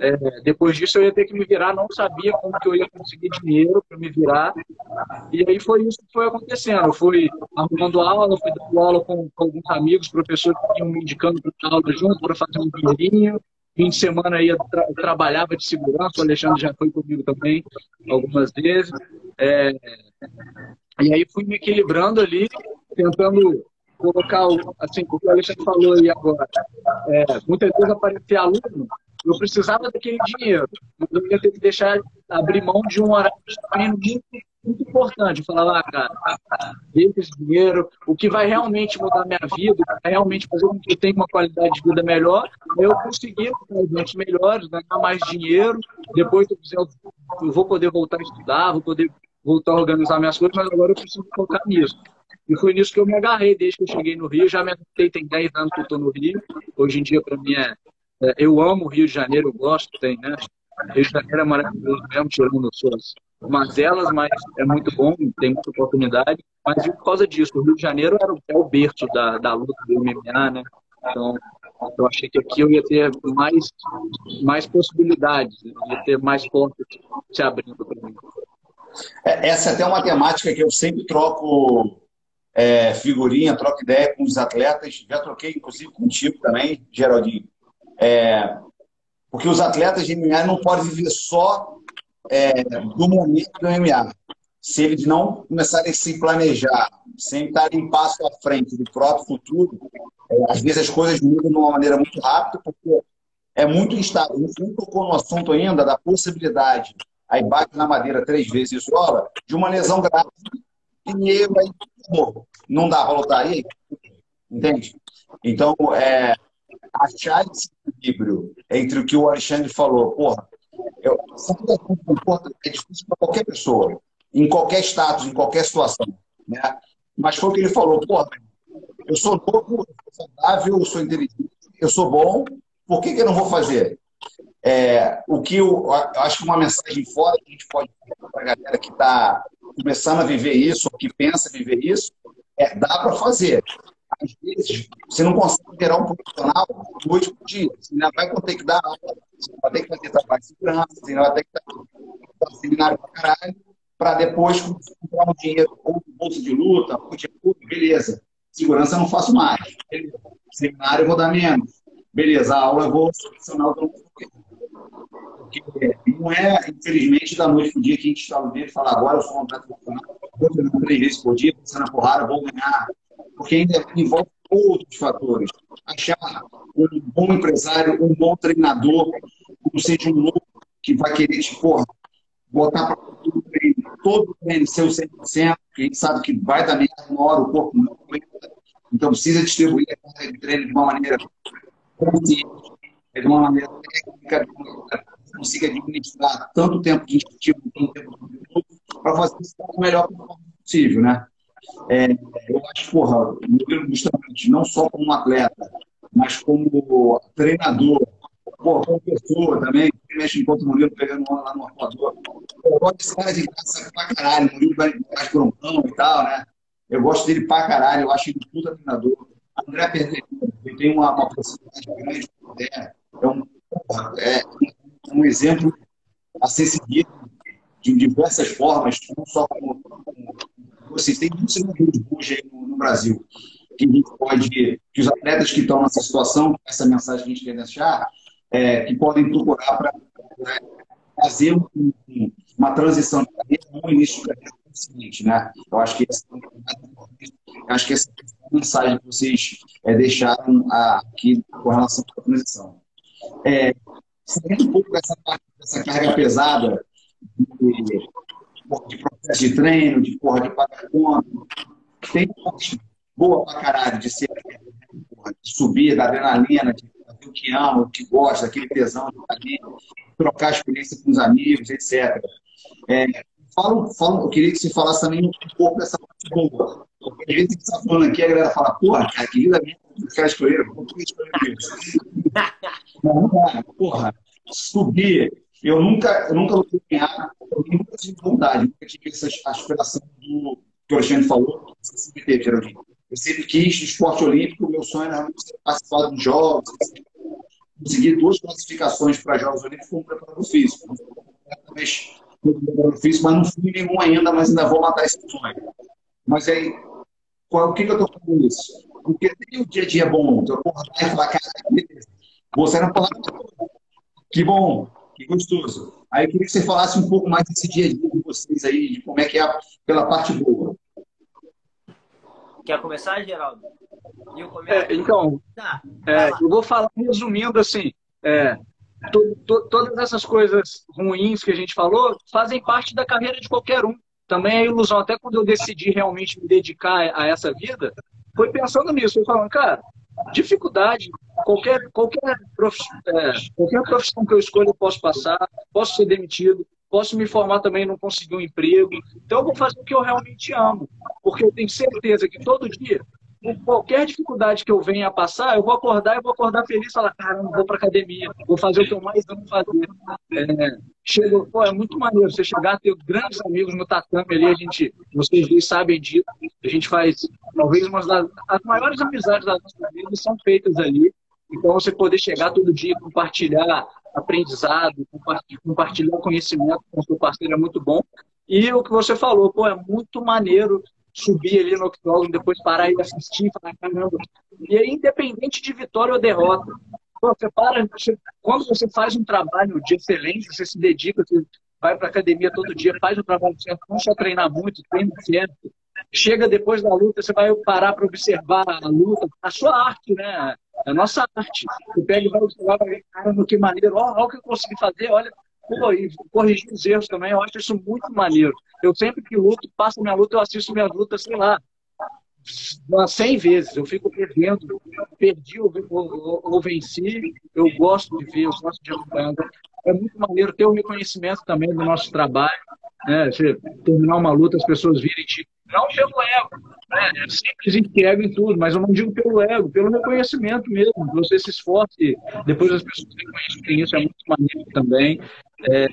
Speaker 3: É, depois disso eu ia ter que me virar, não sabia como que eu ia conseguir dinheiro para me virar. E aí foi isso que foi acontecendo. Eu fui arrumando aula, fui dando aula com, com alguns amigos, professores que iam me indicando para dar aula junto, para fazer um dinheirinho. Fim de semana ia tra trabalhava de segurança, o Alexandre já foi comigo também algumas vezes. É, e aí fui me equilibrando ali, tentando colocar, assim, o que o Alexandre falou aí agora. É, muitas vezes aparecia aluno, eu precisava daquele dinheiro, mas eu ia ter que deixar, abrir mão de um horário de treino muito, muito importante. Eu falava, ah, cara, deixa esse dinheiro, o que vai realmente mudar minha vida, vai realmente fazer com que eu tenha uma qualidade de vida melhor, eu conseguir clientes melhores, ganhar mais dinheiro, depois eu, eu vou poder voltar a estudar, vou poder voltar a organizar minhas coisas, mas agora eu preciso focar nisso. E foi nisso que eu me agarrei desde que eu cheguei no Rio. Já me adaptei, tem 10 anos que eu estou no Rio. Hoje em dia, para mim, é, é, eu amo o Rio de Janeiro, eu gosto, tem, né? Rio de Janeiro é maravilhoso mesmo, tirando suas mazelas, mas é muito bom, tem muita oportunidade. Mas por causa disso, o Rio de Janeiro era o, é o berço da, da luta do MMA, né? Então, eu achei que aqui eu ia ter mais, mais possibilidades, ia ter mais portas se abrindo para mim.
Speaker 1: É, essa é até uma temática que eu sempre troco é, figurinha, troco ideia com os atletas. Já troquei, inclusive, contigo também, Geraldinho. É, porque os atletas de MMA não podem viver só é, do momento do MMA. Se eles não começarem a se planejar, sem estarem passo à frente do próprio futuro, é, às vezes as coisas mudam de uma maneira muito rápida, porque é muito instável. A gente não tocou no assunto ainda da possibilidade aí bate na madeira três vezes e isola, de uma lesão grave, e aí não dá para lutar aí, entende? Então, é, achar esse equilíbrio entre o que o Alexandre falou, porra, eu, é difícil para qualquer pessoa, em qualquer status, em qualquer situação, né? Mas foi o que ele falou, porra, eu sou novo, eu sou saudável, eu sou inteligente, eu sou bom, por que, que eu não vou fazer? É, o que eu, eu, acho que uma mensagem fora que a gente pode para a galera que está começando a viver isso, ou que pensa viver isso, é dá para fazer. Às vezes, você não consegue gerar um profissional noite por dia. Você ainda vai ter que dar aula, você vai ter que fazer trabalho de segurança, você ainda vai ter que dar seminário para caralho, para depois comprar um dinheiro ou bolsa de luta, ou de luta, beleza. Segurança eu não faço mais. Beleza. Seminário eu vou dar menos. Beleza, a aula eu vou selecionar o porque não é, infelizmente, da noite para o dia que a gente está no meio e fala, agora eu sou um atleta profissional, vou treinar três vezes por dia, passando a porrada, vou ganhar. Porque ainda envolve outros fatores. Achar um bom empresário, um bom treinador, não seja um louco que vai querer te, porra, botar para todo treino, todo treino ser o 100%, porque a gente sabe que vai dar merda uma hora, o corpo não aguenta. Então precisa distribuir a carga de treino de uma maneira consciente, de uma maneira técnica, de uma maneira que consiga administrar tanto tempo de incentivo quanto tempo de para fazer o melhor possível, né? É, eu acho, porra, Murilo Bustamante, não só como atleta, mas como treinador, como pessoa também, que mexe enquanto o Murilo pegando onda lá no arcoador. Eu gosto desse cara de graça pra caralho, o Murilo vai mais broncão e tal, né? Eu gosto dele pra caralho, eu acho ele um puta treinador. André Perdelino, ele tem uma, uma possibilidade grande, é, é um, é um exemplo a ser seguido de diversas formas, não só como vocês têm muitos exemplos bons aí no, no, Brasil que a gente pode, que os atletas que estão nessa situação, essa mensagem que a gente quer deixar, é, que podem procurar para né, fazer um, uma transição de carreira no início de carreira seguinte, né? Eu acho que essa, eu acho que essa mensagem que vocês é, deixaram aqui com relação à transição. É, saindo um pouco dessa, dessa carga pesada de, processo de treino, de porra de conta, tem parte boa pra caralho de ser porra, de subir, da adrenalina, de fazer o que ama, o que gosta, aquele tesão de ali, trocar experiência com os amigos, etc. É, fala, fala, eu queria que você falasse também um pouco dessa parte boa. Porque às vezes você está falando aqui, a galera fala, porra, cara, que vida minha, os caras escolheram, como que escolheram isso? Porra, subir. Eu nunca, eu nunca lutei ganhar, eu nunca tive vontade, nunca tive essa aspiração do que o Alexandre falou, sempre teve, Geraldinho. Eu sempre quis esporte olímpico, meu sonho era participar dos jogos. consegui duas classificações para Jogos Olímpicos como preparador físico. Talvez preparador físico, mas não fui nenhum ainda, mas ainda vou matar esse sonho. Mas aí, qual, o que, que eu estou falando isso? Porque tem o dia a dia bom, eu acordar e falar, cara, você não falar que bom, que gostoso. Aí eu queria que você falasse um pouco mais desse dia a dia de vocês aí, de como é que é pela parte boa.
Speaker 2: Quer começar, Geraldo?
Speaker 3: É, então, tá, é, eu vou falar resumindo assim, é, to, to, todas essas coisas ruins que a gente falou fazem parte da carreira de qualquer um. Também é ilusão, até quando eu decidi realmente me dedicar a essa vida, foi pensando nisso, foi falando, cara, dificuldade, qualquer, qualquer, prof, é, qualquer profissão que eu escolha eu posso passar, posso ser demitido, posso me formar também e não conseguir um emprego. Então eu vou fazer o que eu realmente amo, porque eu tenho certeza que todo dia por qualquer dificuldade que eu venha a passar, eu vou acordar e vou acordar feliz falar, cara, não vou para academia, vou fazer o que eu mais amo fazer. É, chego, pô, é muito maneiro você chegar ter grandes amigos no tatame ali, a gente, vocês dois sabem disso, a gente faz talvez umas das as maiores amizades da nossa vida são feitas ali. Então você poder chegar todo dia, compartilhar aprendizado, compartilhar conhecimento com o seu parceiro é muito bom. E o que você falou, pô, é muito maneiro subir ali no octógono, depois parar e assistir, falar, caramba. E é independente de vitória ou derrota. Você para, você, quando você faz um trabalho de excelência, você se dedica, você vai para academia todo dia, faz o trabalho certo, não só treinar muito, treina certo. Chega depois da luta, você vai parar para observar a luta, a sua arte, né? A nossa arte. Você pega e vai observar, caramba, que maneiro, olha o que eu consegui fazer, olha pô, e corrigir os erros também, eu acho isso muito maneiro. Eu sempre que luto, passo minha luta, eu assisto minhas lutas, sei lá, umas 100 vezes. Eu fico revendo, perdi ou, ou, ou, venci, eu gosto de ver, eu gosto de acompanhar. É muito maneiro ter o reconhecimento também do nosso trabalho. Né? Você terminar uma luta, as pessoas virem te não pelo ego, né? É sempre existe ego em tudo, mas eu não digo pelo ego, pelo reconhecimento mesmo. Você se esforce, depois as pessoas reconhecem isso, é muito maneiro também. É,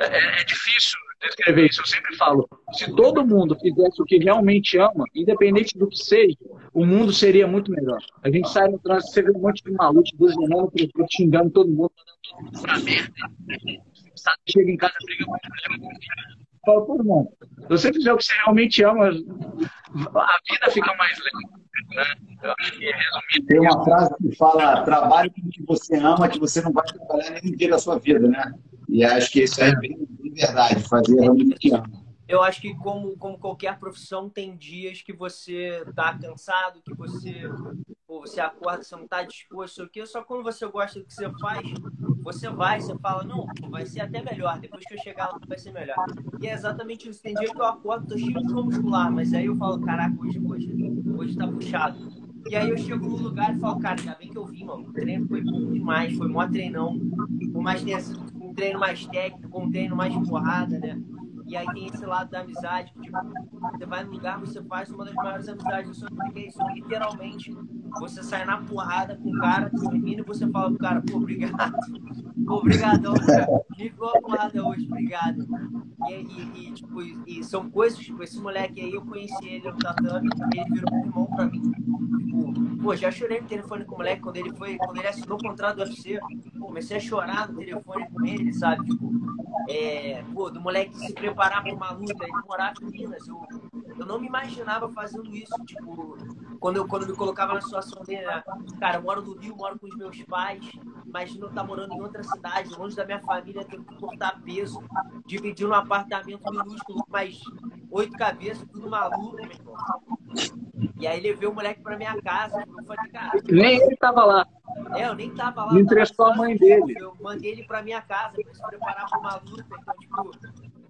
Speaker 3: é, é, difícil descrever isso. Eu sempre falo: se todo mundo fizesse o que realmente ama, independente do que seja, o mundo seria muito melhor. A gente sai no trânsito, você vê um monte de maluco buzinando, xingando todo mundo, pra merda. Chega em casa, briga muito, fala, pô, irmão, se você fizer o que você realmente ama, a vida fica mais leve. Né?
Speaker 1: É Tem uma frase que fala: trabalhe com o que você ama, que você não vai trabalhar nenhum dia da sua vida, né? E acho que isso é bem, bem verdade, fazer realmente o que ama
Speaker 2: eu acho que como, como qualquer profissão tem dias que você tá cansado, que você pô, você acorda, você não tá disposto, o que só quando você gosta do que você faz, você vai, você fala, não, vai ser até melhor, depois que eu chegar lá vai ser melhor. E é exatamente isso. Tem dia que eu acordo, tô cheio de muscular, mas aí eu falo, caraca, hoje, hoje, hoje tá puxado. E aí eu chego no lugar e falo, cara, ainda bem que eu vim, mano. O treino foi bom demais, foi mó treinão. Por mais sido um treino mais técnico, um treino mais porrada, né? E aí tem esse lado da amizade, que tipo, você vai no lugar, você faz uma das maiores amizades do seu vida, que é isso, literalmente, você sai na porrada com o cara, termina e você fala pro cara, pô, obrigado. Obrigadão, me ficou a porrada hoje, obrigado. E, e, e, tipo, e são coisas, tipo, esse moleque aí, eu conheci ele no tatame, ele virou um irmão pra mim. Tipo, pô, já chorei no telefone com o moleque quando ele foi, quando ele assinou o contrato do UFC, comecei a chorar no telefone com ele, sabe? Tipo, é, pô, do moleque se preparar pra uma luta, ele morar em Minas, eu, eu não me imaginava fazendo isso, tipo, quando eu, quando eu me colocava na situação dele, né? cara, eu moro no Rio, moro com os meus pais, imagina eu estar morando em outra cidade, longe da minha família, tendo que cortar peso, dividir um apartamento minúsculo, mais oito cabeças, tudo maluco, meu irmão. E aí levei o moleque pra minha casa, eu falei, cara...
Speaker 3: Nem ele tava lá.
Speaker 2: É, eu nem tava lá.
Speaker 3: Me emprestou a mãe dele.
Speaker 2: Eu mandei ele pra minha casa pra se preparar pra uma luta, então, tipo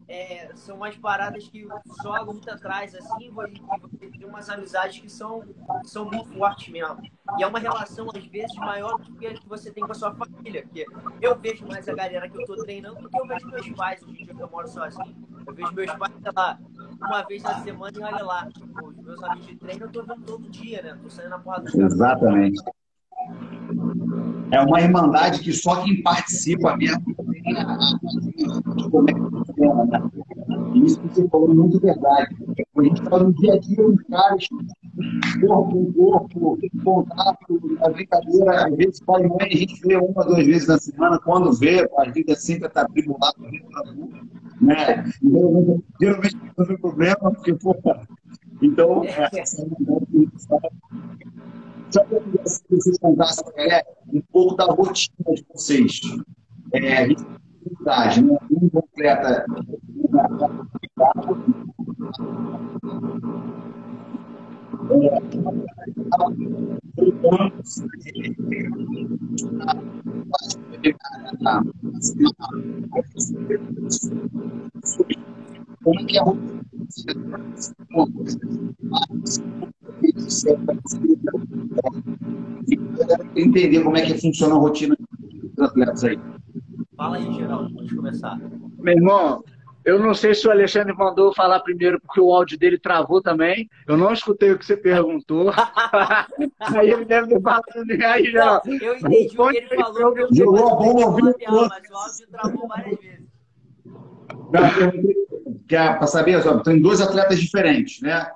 Speaker 2: é, são umas paradas que só a luta traz, assim, você tem umas amizades que são, são muito fortes mesmo. E é uma relação, às vezes, maior do que a que você tem com a sua família. Porque eu vejo mais a galera que eu tô treinando do que eu vejo meus pais, hoje em dia que eu moro sozinho. Eu vejo meus pais, sei lá, uma vez na semana e olha lá. Os meus amigos de treino eu tô vendo todo dia, né? Tô saindo na porra do
Speaker 1: Exatamente. É uma irmandade que só quem participa mesmo como é que funciona? Isso que você falou é muito verdade. A gente fala no dia a dia, os caras, corpo com corpo, contato, a brincadeira, às vezes pai e mãe a gente vê uma, duas vezes na semana, quando vê, a vida sempre está atribulada né? Então, geralmente não tem problema, porque, pô, então, é, que eu queria que vocês contassem é, um pouco da rotina de vocês. É, dificuldade, né? Um completa como que é entender como é que funciona a rotina dos atletas aí.
Speaker 2: Fala aí, Geraldo, pode começar.
Speaker 3: Meu irmão, eu não sei se o Alexandre mandou falar primeiro porque o áudio dele travou também. Eu não escutei o que você perguntou. aí ele deve ter falado. Aí,
Speaker 2: já. eu entendi o que ele falou. Eu
Speaker 1: Jogou a bomba.
Speaker 2: Mas o áudio travou várias vezes.
Speaker 1: Para saber, tem dois atletas diferentes, né?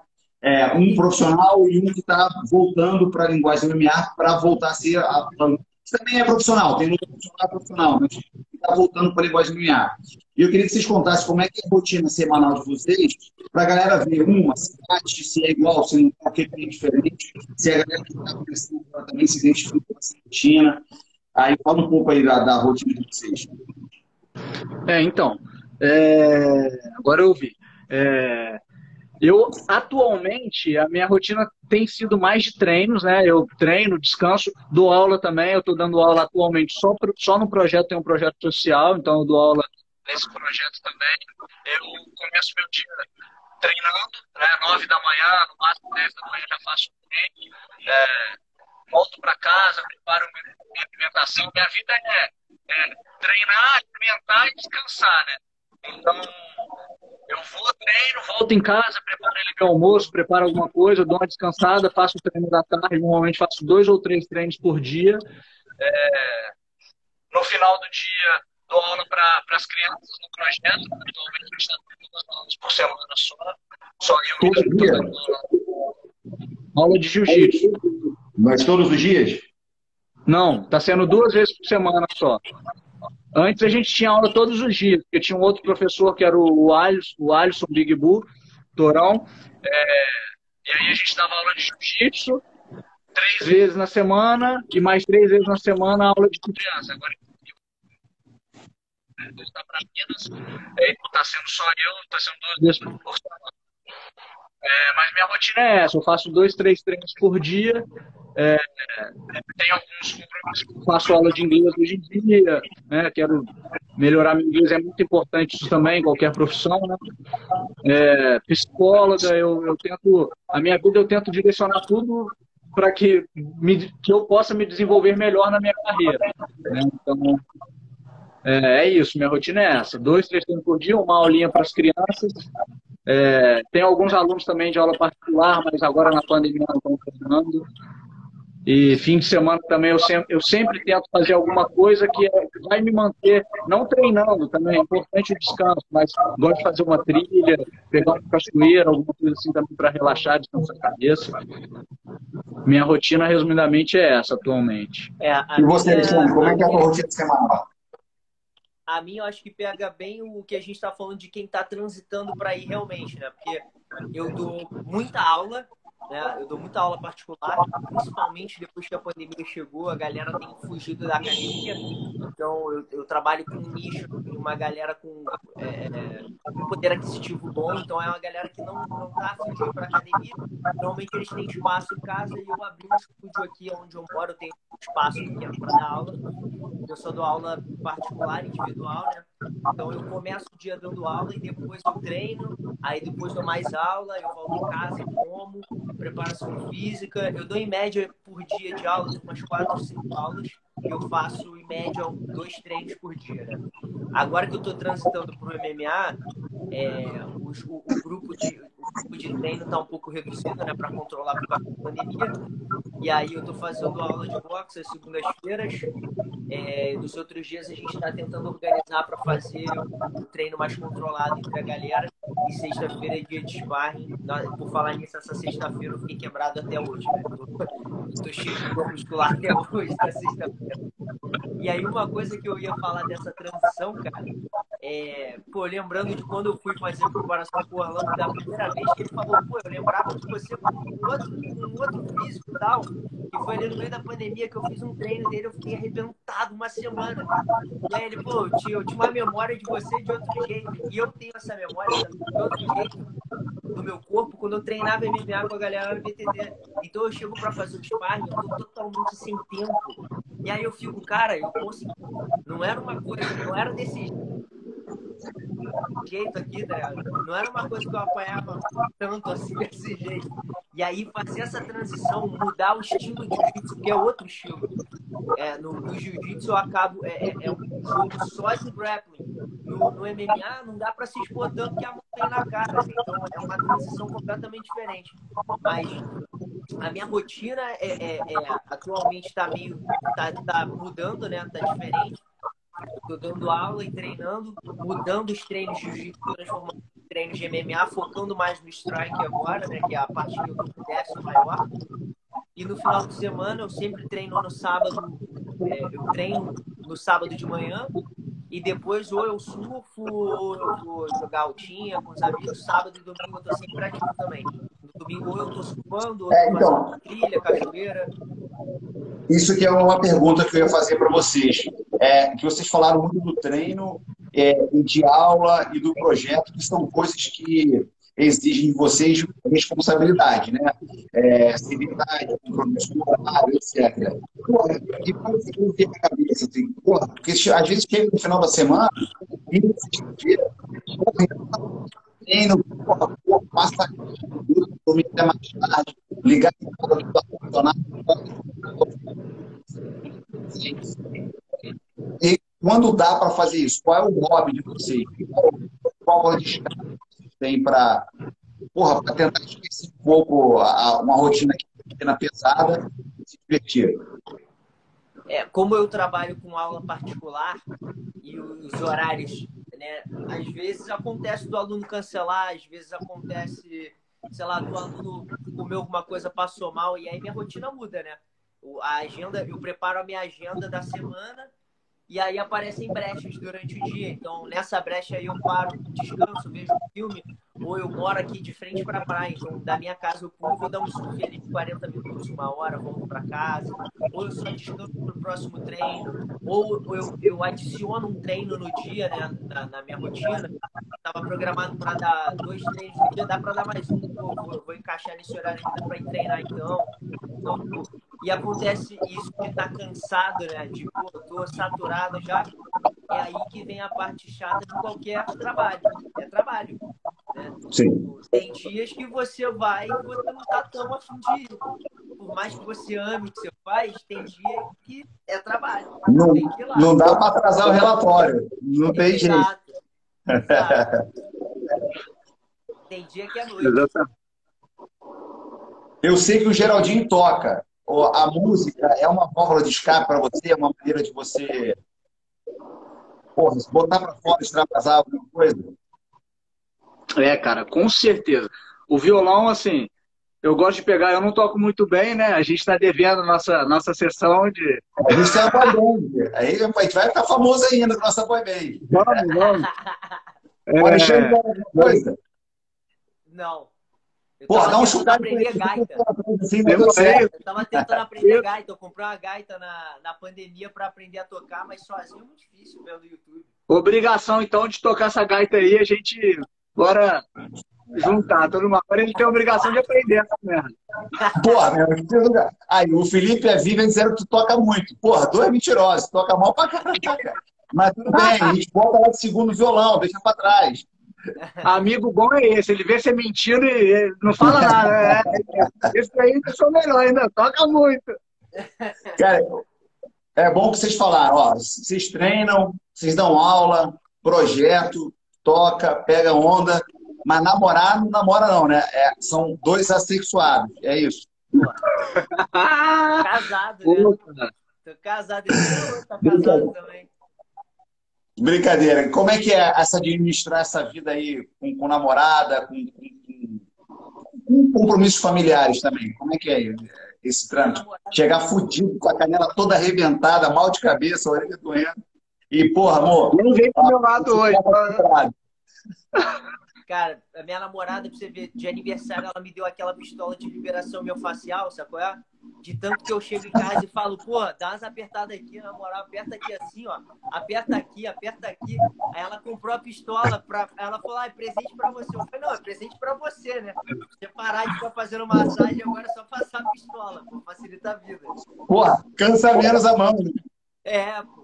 Speaker 1: É, um profissional e um que está voltando para a linguagem MMA para voltar a ser. A, também é profissional, tem um profissional profissional, mas está voltando para a linguagem MMA. E eu queria que vocês contassem como é que é a rotina semanal de vocês, para a galera ver uma, se bate, se é igual, se não é, o que é diferente, se a galera que está começando também se identifica com essa rotina. Aí fala um pouco aí da, da rotina de vocês.
Speaker 3: É, então, é... agora eu vi. É... Eu, atualmente, a minha rotina tem sido mais de treinos, né? Eu treino, descanso, dou aula também. Eu estou dando aula atualmente só, pro, só no projeto, tem um projeto social, então eu dou aula nesse projeto também. Eu começo meu dia treinando, né? 9 da manhã, no máximo 10 da manhã já faço um treino. É, volto para casa, preparo minha alimentação. Minha vida é, é treinar, alimentar e descansar, né? Então, eu vou, treino, volto em casa, preparo ele meu almoço, preparo alguma coisa, dou uma descansada, faço o treino da tarde, normalmente faço dois ou três treinos por dia. É, no final do dia, dou aula para as crianças no projeto, atualmente a gente está duas aulas por semana só, só eu mesmo Aula de jiu-jitsu.
Speaker 1: Mas todos os dias?
Speaker 3: Não, está sendo duas vezes por semana só. Antes a gente tinha aula todos os dias, porque tinha um outro professor que era o Alisson, o Alisson Big Bull, Torão. É, e aí a gente dava aula de jiu-jitsu três vezes na semana e mais três vezes na semana aula de criança. Agora está para Minas, é, está sendo só eu, está sendo duas vezes por semana. É, mas minha rotina é essa, eu faço dois, três treinos por dia é, tem alguns compromissos. Faço aula de inglês hoje em dia, né? Quero melhorar meu inglês, é muito importante isso também, qualquer profissão, né? É, psicóloga, eu, eu tento, a minha vida eu tento direcionar tudo para que, que eu possa me desenvolver melhor na minha carreira. Né? Então, é, é, isso, minha rotina é essa. Dois, três treinos por dia, uma aulinha para as crianças. É, tem alguns alunos também de aula particular, mas agora na pandemia não estão treinando. E fim de semana também eu sempre, eu sempre tento fazer alguma coisa que vai me manter, não treinando também, é importante o descanso, mas gosto de fazer uma trilha, pegar uma cachoeira, alguma coisa assim também para relaxar, descansar a cabeça. Minha rotina, resumidamente, é essa atualmente.
Speaker 1: É, e você, Alexandre, como é que é a tua rotina semanal?
Speaker 2: A minha, eu acho que pega bem o que a gente está falando de quem está transitando para ir realmente, né? Porque eu dou muita aula, né? Eu dou muita aula particular, principalmente depois que a pandemia chegou, a galera tem fugido da academia. Então, eu, eu trabalho com um nicho, uma galera com é, um poder aquisitivo bom. Então, é uma galera que não, não tá fugindo para academia. Normalmente, eles têm espaço em casa e eu abri um estúdio aqui onde eu moro. Eu tenho espaço pequeno para dar aula. Eu só dou aula particular, individual, né? Então eu começo o dia dando aula e depois eu treino, aí depois dou mais aula, eu volto em casa, como, preparação física. Eu dou em média por dia de aula, umas quatro ou cinco aulas. Eu faço em média dois treinos por dia. Né? Agora que eu estou transitando para o MMA, é, o, o, grupo de, o grupo de treino está um pouco reduzido né, para controlar por causa da pandemia. E aí eu estou fazendo aula de boxe às segundas-feiras. É, nos outros dias a gente está tentando organizar para fazer o treino mais controlado entre a galera. E sexta-feira é dia de sparring. Por falar nisso, essa sexta-feira eu fiquei quebrado até hoje, né? Tô, tô cheio de dor muscular até hoje, na sexta-feira. E aí, uma coisa que eu ia falar dessa transição, cara, é, pô, lembrando de quando eu fui fazer a preparação com o Orlando da primeira vez, que ele falou, pô, eu lembrava de você com um outro, um outro físico e tal. E foi ali no meio da pandemia que eu fiz um treino dele, eu fiquei arrebentado uma semana. E aí ele, pô, tinha, eu tinha uma memória de você de outro jeito. E eu tenho essa memória de do meu corpo quando eu treinava MMA com a galera BTD. Então eu chego para fazer o sparring, eu tô totalmente sem tempo. E aí eu fico, cara, eu. Não era uma coisa, não era desse jeito aqui, né? Não era uma coisa que eu apanhava tanto assim desse jeito. E aí fazer essa transição, mudar o estilo de jiu-jitsu, que é outro estilo. É, no, no jiu-jitsu eu acabo. É, é, é, um jogo só de grappling. No, no MMA não dá para se expor tanto que a mão tem na cara. Assim, então é uma transição completamente diferente. Mas a minha rotina é, é, é atualmente está meio. Tá, tá mudando, né? Tá diferente Estou dando aula e treinando, mudando os treinos de jiu-jitsu, transformando em treinos de MMA, focando mais no strike agora, né? Que é a parte que eu décimo maior. E no final de semana eu sempre treino no sábado, é, eu treino no sábado de manhã e depois ou eu surfo ou eu vou jogar altinha com os amigos. Sábado e domingo eu tô sempre ativo também. No domingo ou eu tô surfando, ou eu tô é, então, trilha, cachoeira.
Speaker 1: Isso que é uma pergunta que eu ia fazer para vocês. É, que vocês falaram muito do treino, é, de aula e do projeto, que são coisas que exigem de vocês responsabilidade, né? É, civilidade, compromisso etc. Porra, e quando você tem a cabeça, assim, porra, porque às vezes chega no final da semana e sexta-feira, treino, porra, porra, passa dormir até mais tarde, ligar a funcionar. E quando dá para fazer isso? Qual é o hobby de vocês? Qual o descanso que vocês têm para tentar esquecer um pouco a, uma rotina, rotina pesada e se divertir?
Speaker 2: É, como eu trabalho com aula particular e os horários, né, às vezes acontece do aluno cancelar, às vezes acontece sei lá, do aluno comeu alguma coisa, passou mal, e aí minha rotina muda, né? A agenda, eu preparo a minha agenda da semana e aí aparecem brechas durante o dia. Então, nessa brecha aí eu paro, descanso, vejo filme, ou eu moro aqui de frente para a praia. Então, da minha casa eu vou dar um surf ali de 40 minutos, uma hora, volto para casa. Ou eu só descanso para o próximo treino, ou eu, eu adiciono um treino no dia, né, na, na minha rotina. Estava programado para dar dois treinos no dia, dá para dar mais um. Vou, vou, vou encaixar nesse horário dá para treinar então. então e acontece isso de estar tá cansado, né? De, pô, tô saturado já. É aí que vem a parte chata de qualquer trabalho. É trabalho.
Speaker 1: Sim.
Speaker 2: Tem dias que você vai e você não tá tão afim de ir. Por mais que você ame o que você faz, tem dia que é trabalho.
Speaker 1: Não, não dá para atrasar o relatório. Não tem
Speaker 2: jeito. Exato. tem dia que é noite. Exatamente.
Speaker 1: Eu sei que o Geraldinho toca a música é uma válvula de escape para você, é uma maneira de você porra, botar para fora, extravasar alguma coisa?
Speaker 3: É, cara, com certeza. O violão, assim, eu gosto de pegar, eu não toco muito bem, né? A gente está devendo nossa, nossa sessão de.
Speaker 1: A gente tem a boy band. Aí a gente vai ficar famoso ainda com nossa boy band.
Speaker 3: Vamos, vamos.
Speaker 1: É... Alexandre, alguma coisa?
Speaker 2: Não.
Speaker 1: Eu Pô, dá um chutado
Speaker 2: aprender gaita. eu tava tentando aprender gaita. Eu comprei uma gaita na, na pandemia para aprender a tocar, mas sozinho é muito difícil vendo YouTube.
Speaker 3: Obrigação, então, de tocar essa gaita aí, a gente bora juntar todo mundo. Agora ele tem a obrigação de aprender essa merda.
Speaker 1: Porra, meu, aí o Felipe e a Vivian disseram que tu toca muito. Porra, dois mentirosos, toca mal pra caralho. Mas tudo bem, a gente bota lá de segundo violão, deixa pra trás.
Speaker 3: Amigo bom é esse, ele vê você mentindo e não fala nada. É, esse aí eu sou melhor, ainda toca muito.
Speaker 1: Cara, é bom que vocês falaram, ó, vocês treinam, vocês dão aula, projeto, toca, pega onda, mas namorar não namora não, né? É, são dois assexuados, é isso.
Speaker 2: casado, né? Tô casado, tá casado também.
Speaker 1: Brincadeira. Como é que é essa administrar essa vida aí com, com namorada, com, com, com, compromissos familiares também? Como é que é esse trânsito? Chegar fudido, com a canela toda arrebentada, mal de cabeça, a orelha doendo. E, porra, amor.
Speaker 3: Não vem pro meu lado hoje.
Speaker 2: Cara, a minha namorada, pra você ver, de aniversário, ela me deu aquela pistola de liberação miofascial, sabe qual é? De tanto que eu chego em casa e falo, pô, dá umas apertadas aqui, na moral, aperta aqui assim, ó. Aperta aqui, aperta aqui. Aí ela comprou a pistola, pra... ela falou, ah, é presente pra você. Eu falei, não, é presente pra você, né? Você parar de ficar fazendo massagem, agora é só passar a pistola, pô, facilita a vida.
Speaker 1: Porra, cansa menos a mão. Né?
Speaker 2: É, pô.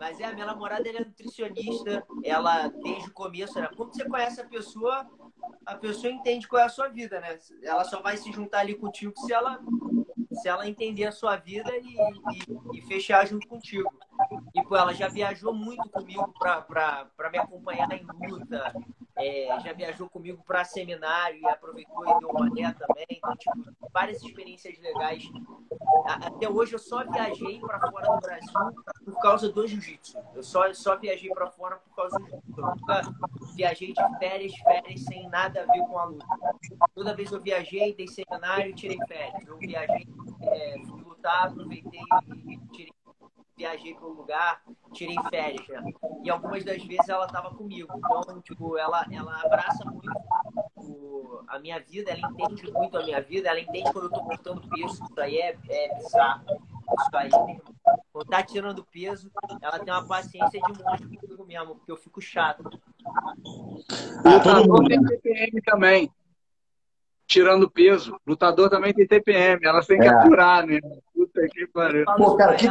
Speaker 2: Mas é, a minha namorada é nutricionista, ela desde o começo, né? Quando você conhece a pessoa, a pessoa entende qual é a sua vida, né? Ela só vai se juntar ali contigo se ela, se ela entender a sua vida e, e, e fechar junto contigo. E pô, ela já viajou muito comigo para me acompanhar em luta, é, já viajou comigo para seminário e aproveitou e deu ideia também. Então, tipo, várias experiências legais. Até hoje eu só viajei para fora do Brasil por causa do jiu-jitsu. Eu só, só viajei para fora por causa do jiu-jitsu. Eu nunca viajei de férias, férias sem nada a ver com a luta. Toda vez eu viajei, dei seminário e tirei férias. Eu viajei, é, fui lutar, aproveitei e tirei viajei para um lugar, tirei férias, né? E algumas das vezes ela estava comigo. Então, tipo, ela, ela abraça muito o, a minha vida, ela entende muito a minha vida, ela entende quando eu estou cortando peso. Isso aí é, é bizarro. Isso aí, quando tá tirando peso, ela tem uma paciência de monstro comigo mesmo, porque eu fico chato.
Speaker 3: Ah, lutador tem TPM também. Tirando peso. Lutador também tem TPM. Elas têm que é. aturar, né? Puta que pariu.
Speaker 1: Pô, cara, que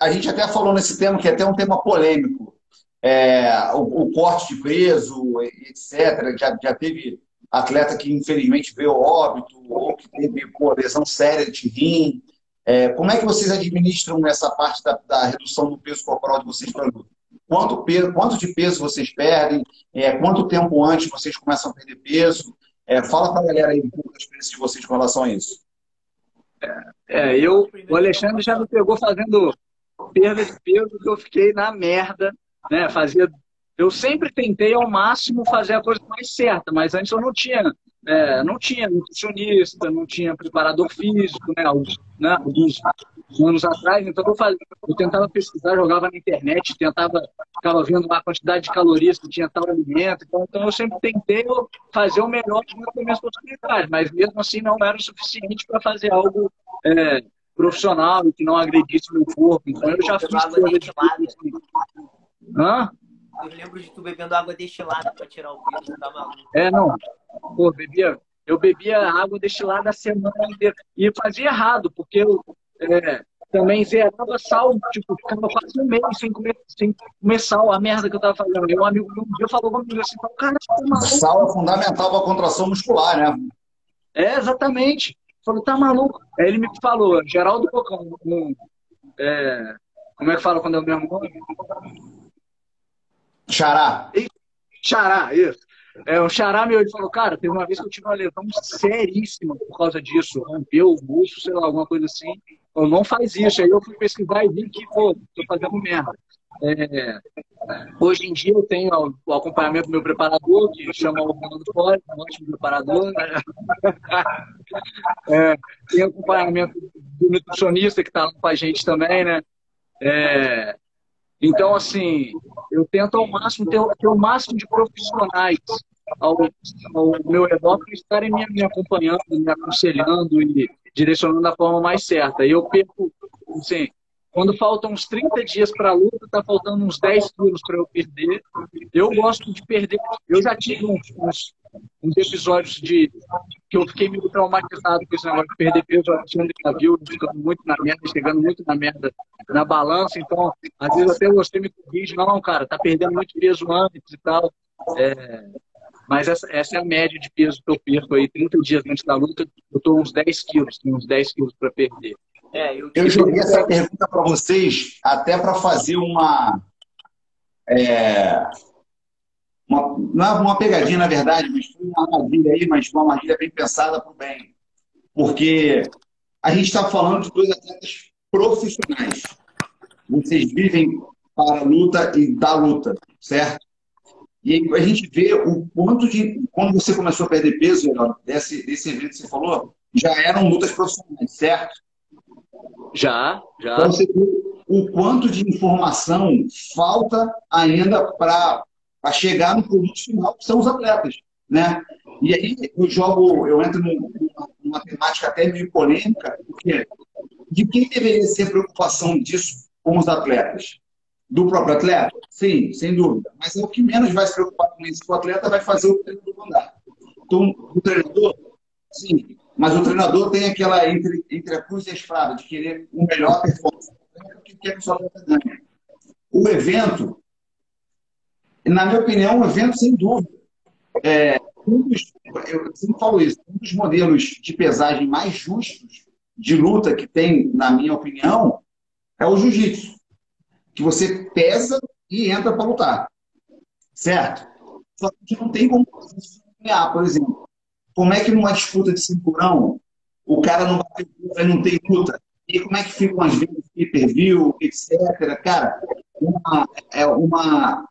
Speaker 1: a gente até falou nesse tema, que é até um tema polêmico, é, o, o, corte de peso, etc. Já, já teve atleta que infelizmente veio óbito, ou que teve pô, lesão séria de rim. É, como é que vocês administram essa parte da, da redução do peso corporal de vocês para luta? Quanto, peso, quanto de peso vocês perdem? É, quanto tempo antes vocês começam a perder peso? É, fala para a galera aí um pouco da experiência de vocês com relação a isso.
Speaker 3: É, eu, o Alexandre já me pegou fazendo perda de peso que eu fiquei na merda, né? Fazia, eu sempre tentei ao máximo fazer a coisa mais certa, mas antes eu não tinha, é, não tinha nutricionista, não tinha preparador físico, né? Alguns, né? Alguns anos atrás, então eu, fazia, eu tentava pesquisar, jogava na internet, tentava, ficava vendo a quantidade de calorias que tinha tal alimento, então, então eu sempre tentei fazer o melhor das minhas possibilidades, mas mesmo assim não era o suficiente para fazer algo é, profissional e que não agredisse meu corpo. Então eu já fiz coisa de.
Speaker 2: Hã? Eu lembro de tu bebendo água destilada para tirar o peso, tá maluco?
Speaker 3: É, não. Pô, bebia, eu bebia água destilada a semana inteira. E fazia errado, porque eu é, também zerava sal, tipo, ficava quase um mês sem comer, sem comer sal, a merda que eu tava fazendo. Meu amigo um dia falou comigo assim, cara,
Speaker 1: você tá maluco? Sal é fundamental para a contração muscular, né?
Speaker 3: É, exatamente. Falou, tá maluco? Aí ele me falou, Geraldo Bocão, um, é, como é que fala quando é o mesmo nome?
Speaker 1: Xará.
Speaker 3: E, xará, isso. É, o Xará meu, ele falou, cara, teve uma vez que eu tive uma lesão seríssima por causa disso, rompeu o buço, sei lá, alguma coisa assim. Eu não faz isso. Aí eu fui pesquisar e vi que, pô, tô fazendo merda. É, hoje em dia eu tenho o acompanhamento do meu preparador, que chama o Fernando Fora, um ótimo preparador. É, tem acompanhamento do nutricionista que está com a gente também, né? É, então, assim, eu tento ao máximo ter, ter o máximo de profissionais ao, ao meu redor para estarem me, me acompanhando, me aconselhando e direcionando da forma mais certa. E eu perco, assim, quando faltam uns 30 dias para a luta, tá faltando uns 10 quilos para eu perder. Eu gosto de perder. Eu já tive uns, uns, uns, episódios de que eu fiquei meio traumatizado com esse negócio de perder peso. Tinha já viu, ficando muito na merda, chegando muito na merda na balança. Então, às vezes até você me corrige, não, cara, tá perdendo muito peso antes e tal. É, mas essa, essa, é a média de peso que eu perco aí, 30 dias antes da luta, eu estou uns 10 quilos, uns 10 quilos para perder.
Speaker 1: É, eu, eu joguei essa pergunta para vocês até para fazer uma, é, uma. Não é uma pegadinha, na verdade, mas foi uma armadilha aí, mas uma armadilha bem pensada para o bem. Porque a gente está falando de dois atletas profissionais. Vocês vivem para a luta e da luta, certo? E a gente vê o quanto de. Quando você começou a perder peso, desse, desse evento que você falou, já eram lutas profissionais, certo?
Speaker 3: Já, já.
Speaker 1: Então você vê o quanto de informação falta ainda para chegar no produto final, que são os atletas, né? E aí eu jogo, eu entro numa, numa temática até meio polêmica, porque de quem deveria ser a preocupação disso com os atletas? Do próprio atleta? Sim, sem dúvida. Mas é o que menos vai se preocupar com isso. O atleta vai fazer o treinador mandar. Então, o treinador, sim. Mas o treinador tem aquela entre, entre a cruz e a espada de querer o melhor performance que quer que ganhe. O evento, na minha opinião, um evento sem dúvida. É, um dos, eu sempre falo isso, um dos modelos de pesagem mais justos de luta que tem, na minha opinião, é o jiu-jitsu. Que você pesa e entra para lutar. Certo? Só que não tem como ganhar, por exemplo. Como é que numa disputa de cinturão o cara não vai ter não tem luta? E como é que ficam as vendas de pay-per-view, etc. Cara, uma, é uma.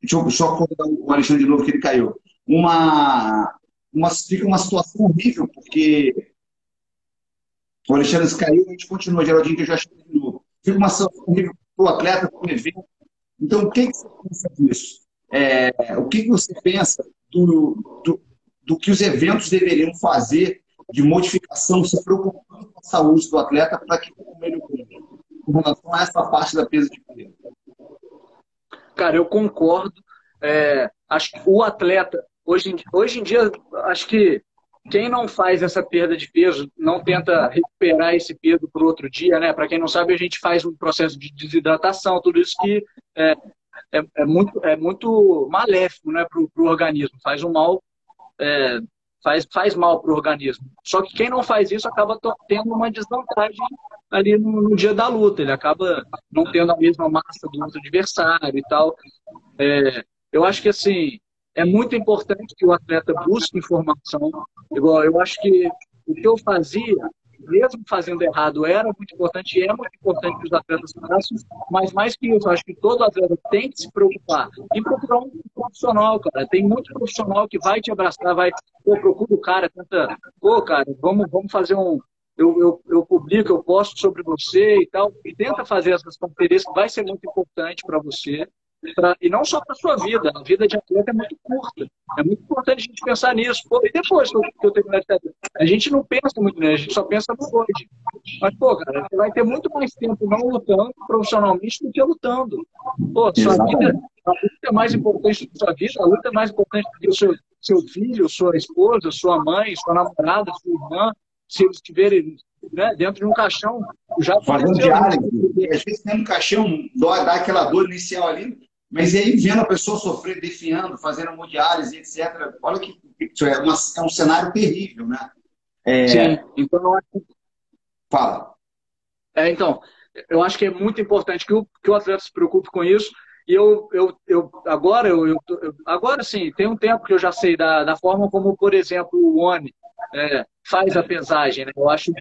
Speaker 1: Deixa eu só colocar o Alexandre de novo que ele caiu. Uma, uma, fica uma situação horrível, porque o Alexandre caiu, a gente continua, Geraldinho, que eu já cheguei de novo. Fica uma situação horrível para o atleta, para o evento. Então, o que, que você pensa disso? É, o que, que você pensa do, do, do que os eventos deveriam fazer de modificação, se preocupando com a saúde do atleta para que ele com relação a essa parte da peso de peso?
Speaker 3: Cara, eu concordo. É, acho que o atleta, hoje em, hoje em dia, acho que quem não faz essa perda de peso, não tenta recuperar esse peso para outro dia, né? Para quem não sabe, a gente faz um processo de desidratação, tudo isso que é, é, é muito, é muito maléfico né, para o organismo, faz um mal, é, faz, faz mal para o organismo. Só que quem não faz isso acaba tendo uma desvantagem ali no, no, dia da luta, ele acaba não tendo a mesma massa do outro adversário e tal. É, eu acho que assim, é muito importante que o atleta busque informação. Igual, eu acho que o que eu fazia, mesmo fazendo errado, era muito importante e é muito importante que os atletas façam, mas mais que isso, acho que todo atleta tem que se preocupar em procurar um profissional, cara. Tem muito profissional que vai te abraçar, vai, pô, procura o cara, tenta, pô, cara, vamos, vamos fazer um, eu, eu, eu, publico, eu posto sobre você e tal, e tenta fazer essas conferências vai ser muito importante para você. Pra, e não só para sua vida, a vida de atleta é muito curta. É muito importante a gente pensar nisso. Pô, e depois que eu, que eu terminar de atleta? A gente não pensa muito nisso, a gente só pensa no hoje. Mas, pô, cara, você vai ter muito mais tempo não lutando profissionalmente do que lutando. Pô, sua vida, a luta é mais importante do que sua vida, a luta é mais importante do que o seu, seu filho, sua esposa, sua mãe, sua namorada, sua irmã, se eles estiverem né, dentro de um caixão. Já
Speaker 1: Fazendo diário. Às vezes tem um caixão, dá aquela dor inicial ali, mas aí, vendo a pessoa sofrer, definhando, fazendo hemodiálise, etc., olha que é, uma, é um cenário terrível, né?
Speaker 3: É... Sim, então eu acho...
Speaker 1: Fala.
Speaker 3: É, então, eu acho que é muito importante que o, que o atleta se preocupe com isso. E eu, eu, eu agora, eu, eu, agora sim, tem um tempo que eu já sei da, da forma como, por exemplo, o ONI é, faz a pesagem. Né? Eu acho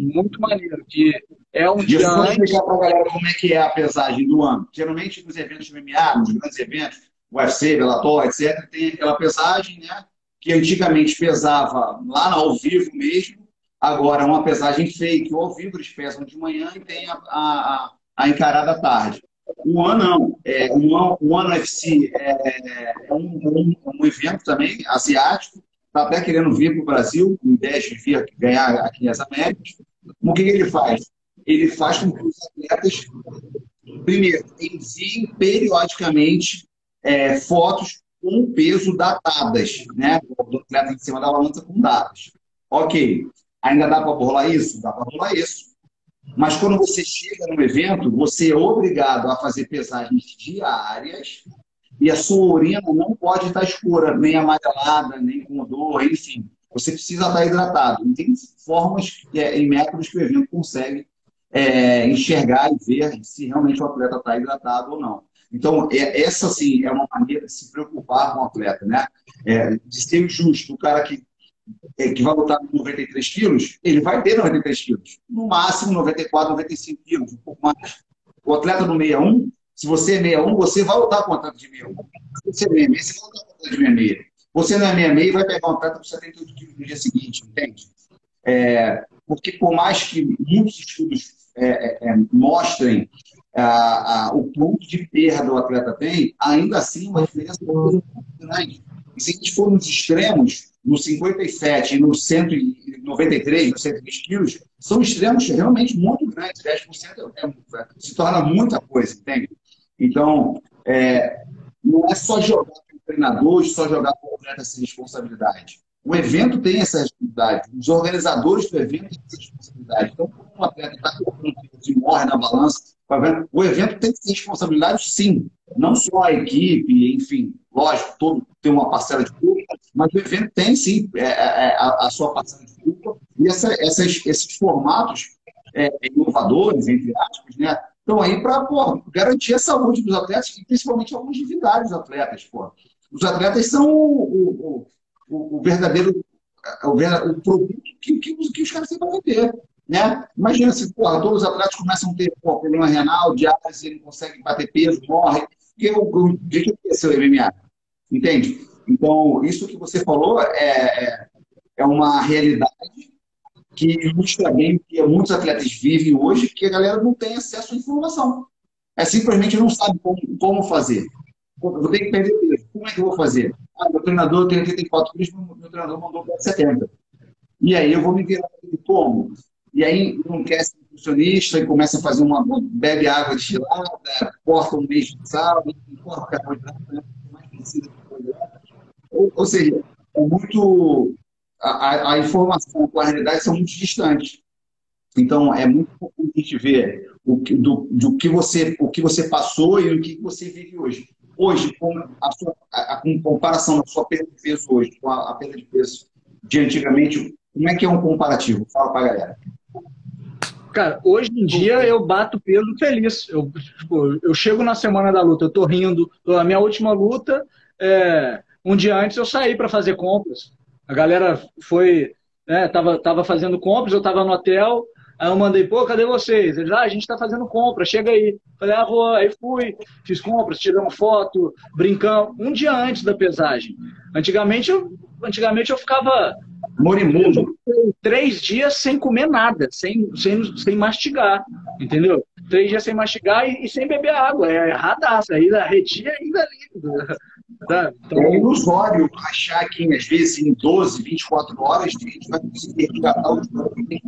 Speaker 3: muito maneiro, que é um dia
Speaker 1: antes... explicar para a galera como é que é a pesagem do ano. Geralmente nos eventos de MMA, nos grandes eventos, UFC, Bellator, etc., tem aquela pesagem, né? Que antigamente pesava lá ao vivo mesmo, agora é uma pesagem fake. Ao vivo eles pesam de manhã e tem a, a, a encarada à tarde. O ano não. É, o, o ano UFC é, é um, um, um evento também asiático, está até querendo vir para o Brasil, com ideia de vir ganhar aqui nas Américas. O que, ele faz? Ele faz com que os atletas, primeiro, enviem periodicamente é, fotos com peso datadas, né? Do atleta em cima da balança com dados. Ok. Ainda dá para burlar isso? Dá para burlar isso. Mas quando você chega no evento, você é obrigado a fazer pesagens diárias e a sua urina não pode estar escura, nem amarelada, nem com odor, enfim. Você precisa estar hidratado. E tem formas é, e métodos que o evento consegue é, enxergar e ver se realmente o atleta está hidratado ou não. Então, é, essa sim é uma maneira de se preocupar com o atleta, né? É, de ser justo. O cara que, é, que vai lutar com 93 quilos, ele vai ter 93 quilos. No máximo 94, 95 quilos, um pouco mais. O atleta do 61, se você é 61, você vai lutar com o atleta de 61. Se você é 66, você vai lutar com o atleta de 66. Você não é 66 vai pegar um atleta com 78 quilos no dia seguinte, entende? É, porque por mais que muitos estudos é, é, é mostrem a, a, o ponto de perda o atleta tem, ainda assim uma diferença muito grande. E se a gente for nos extremos, no 57 e no 193, no 120 quilos, são extremos realmente muito grandes. 10% é, é, se torna muita coisa, entende? Então, é, não é só jogar com o treinador, só jogar com o atleta essa responsabilidade. O evento tem essa responsabilidade, os organizadores do evento têm essa responsabilidade. Então, quando um atleta está colocando e morre na balança, tá o evento tem responsabilidade, sim. Não só a equipe, enfim, lógico, todo tem uma parcela de culpa, mas o evento tem, sim, é, é, é a, a, sua parcela de culpa. E essa, essas, esses formatos é, inovadores, entre aspas, né, estão aí para garantir a saúde dos atletas e principalmente a longevidade dos atletas. Pô. Os atletas são o, o, o, o verdadeiro o, o produto que, que, que, os caras têm para vender. Né? Imagina se porra, todos os atletas começam a ter porra, problema renal, diálise, ele não consegue bater peso, morre. O, o que aconteceu o MMA. Entende? Então, isso que você falou é, é, é uma realidade que ilustra bem que muitos atletas vivem hoje, que a galera não tem acesso à informação. É simplesmente não sabe como, como fazer. Vou ter que perder peso. Como é que eu vou fazer? Ah, meu treinador tem 84 quilos, meu treinador mandou para 70. E aí eu vou me virar como? E aí não quer ser nutricionista e começa a fazer uma. bebe água destilada, corta um mês de sal, corta carboidrato, né? de ou, ou seja, é muito. A, a, informação com a realidade são muito distantes. Então, é muito importante a gente ver o que, do, do que você, o que você passou e o que você vive hoje. Hoje, com a, sua, a, a com comparação da sua perda de peso hoje com a, a perda de peso de antigamente, como é que é um comparativo? Fala para a galera.
Speaker 3: Cara, hoje em dia eu bato peso feliz. Eu, tipo, eu chego na semana da luta, eu tô rindo. A minha última luta, é, um dia antes eu saí para fazer compras. A galera foi, né, tava, tava fazendo compras, eu tava no hotel, aí eu mandei, pô, cadê vocês? Eles, ah, a gente tá fazendo compra, chega aí. Falei, ah, vou, aí fui, fiz compras, tiramos foto, brincamos, um dia antes da pesagem. Antigamente eu, antigamente eu ficava
Speaker 1: Morimundo.
Speaker 3: Três dias sem comer nada, sem, sem, sem mastigar, entendeu? Três dias sem mastigar e, e sem beber água. É erradaço. Aí a retia é ainda líquido.
Speaker 1: Tá? Então... É ilusório achar que, às vezes, em 12, 24 horas, a gente vai conseguir resgatar o que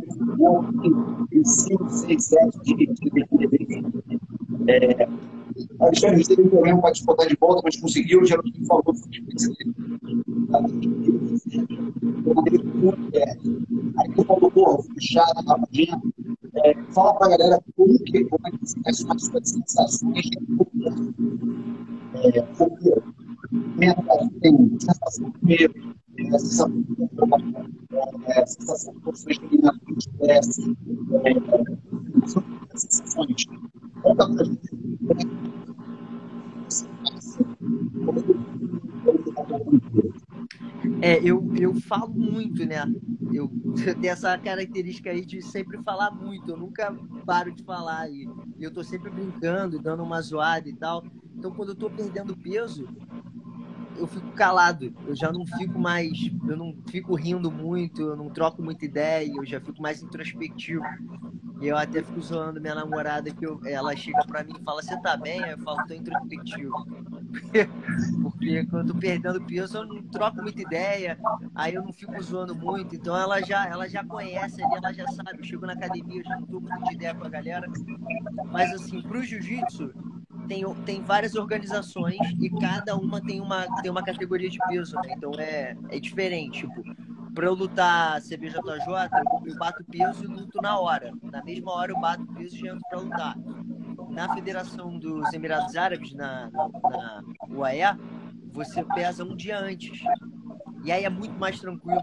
Speaker 1: em 5, 6, 7 dias de é, Alexandre teve um problema para disputar de volta, mas conseguiu, já não falou Aí tu falou, porra, fechado, rapidinho. É, fala pra galera como que, como é que você faz as suas sensações é, sensação de medo, é, sensação de sensação de são sensações. Conta pra gente
Speaker 2: é, eu, eu falo muito, né? Eu, eu tenho essa característica aí de sempre falar muito. Eu nunca paro de falar. E eu tô sempre brincando, dando uma zoada e tal. Então, quando eu tô perdendo peso, eu fico calado. Eu já não fico mais. Eu não fico rindo muito, eu não troco muita ideia, eu já fico mais introspectivo. E eu até fico zoando minha namorada que eu, ela chega pra mim e fala, você tá bem? Eu falo, tô introspectivo. Porque quando eu tô perdendo peso, eu não troco muita ideia, aí eu não fico zoando muito. Então ela já, ela já conhece ali, ela já sabe. Eu chego na academia, eu já não tô muito de ideia com a galera. Mas assim, pro jiu-jitsu, tem, tem várias organizações e cada uma tem uma, tem uma categoria de peso, né? Então é, é diferente. Tipo, para eu lutar CBJJ, eu bato peso e luto na hora. Na mesma hora eu bato peso e entro para lutar. Na Federação dos Emirados Árabes, na, na, na UAE, você pesa um dia antes. E aí é muito mais tranquilo.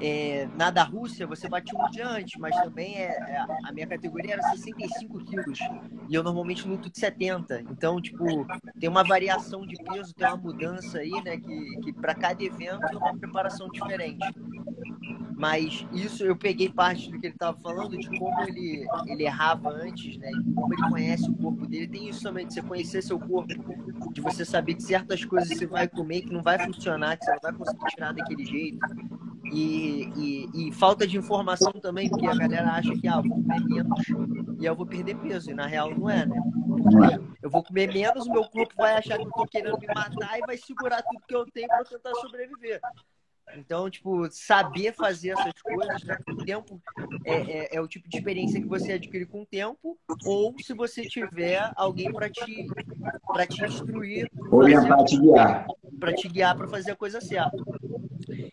Speaker 2: É, na da Rússia, você bate um dia antes, mas também é, é, a minha categoria era 65 quilos e eu normalmente luto de 70. Então, tipo, tem uma variação de peso, tem uma mudança aí, né? Que, que para cada evento é uma preparação diferente. Mas isso eu peguei parte do que ele estava falando, de como ele, ele errava antes, né? Como ele conhece o corpo dele. Tem isso também, de você conhecer seu corpo, de você saber que certas coisas você vai comer que não vai funcionar, que você não vai conseguir tirar daquele jeito. E, e, e, falta de informação também, porque a galera acha que ah, eu vou comer menos e eu vou perder peso. E na real não é, né? Porque eu vou comer menos, o meu corpo vai achar que eu tô querendo me matar e vai segurar tudo que eu tenho para tentar sobreviver. Então, tipo, saber fazer essas coisas, né? O tempo é, é, é, o tipo de experiência que você adquire com o tempo, ou se você tiver alguém para te, pra te instruir.
Speaker 1: Orientar, te guiar.
Speaker 2: Para te guiar para fazer a coisa certa.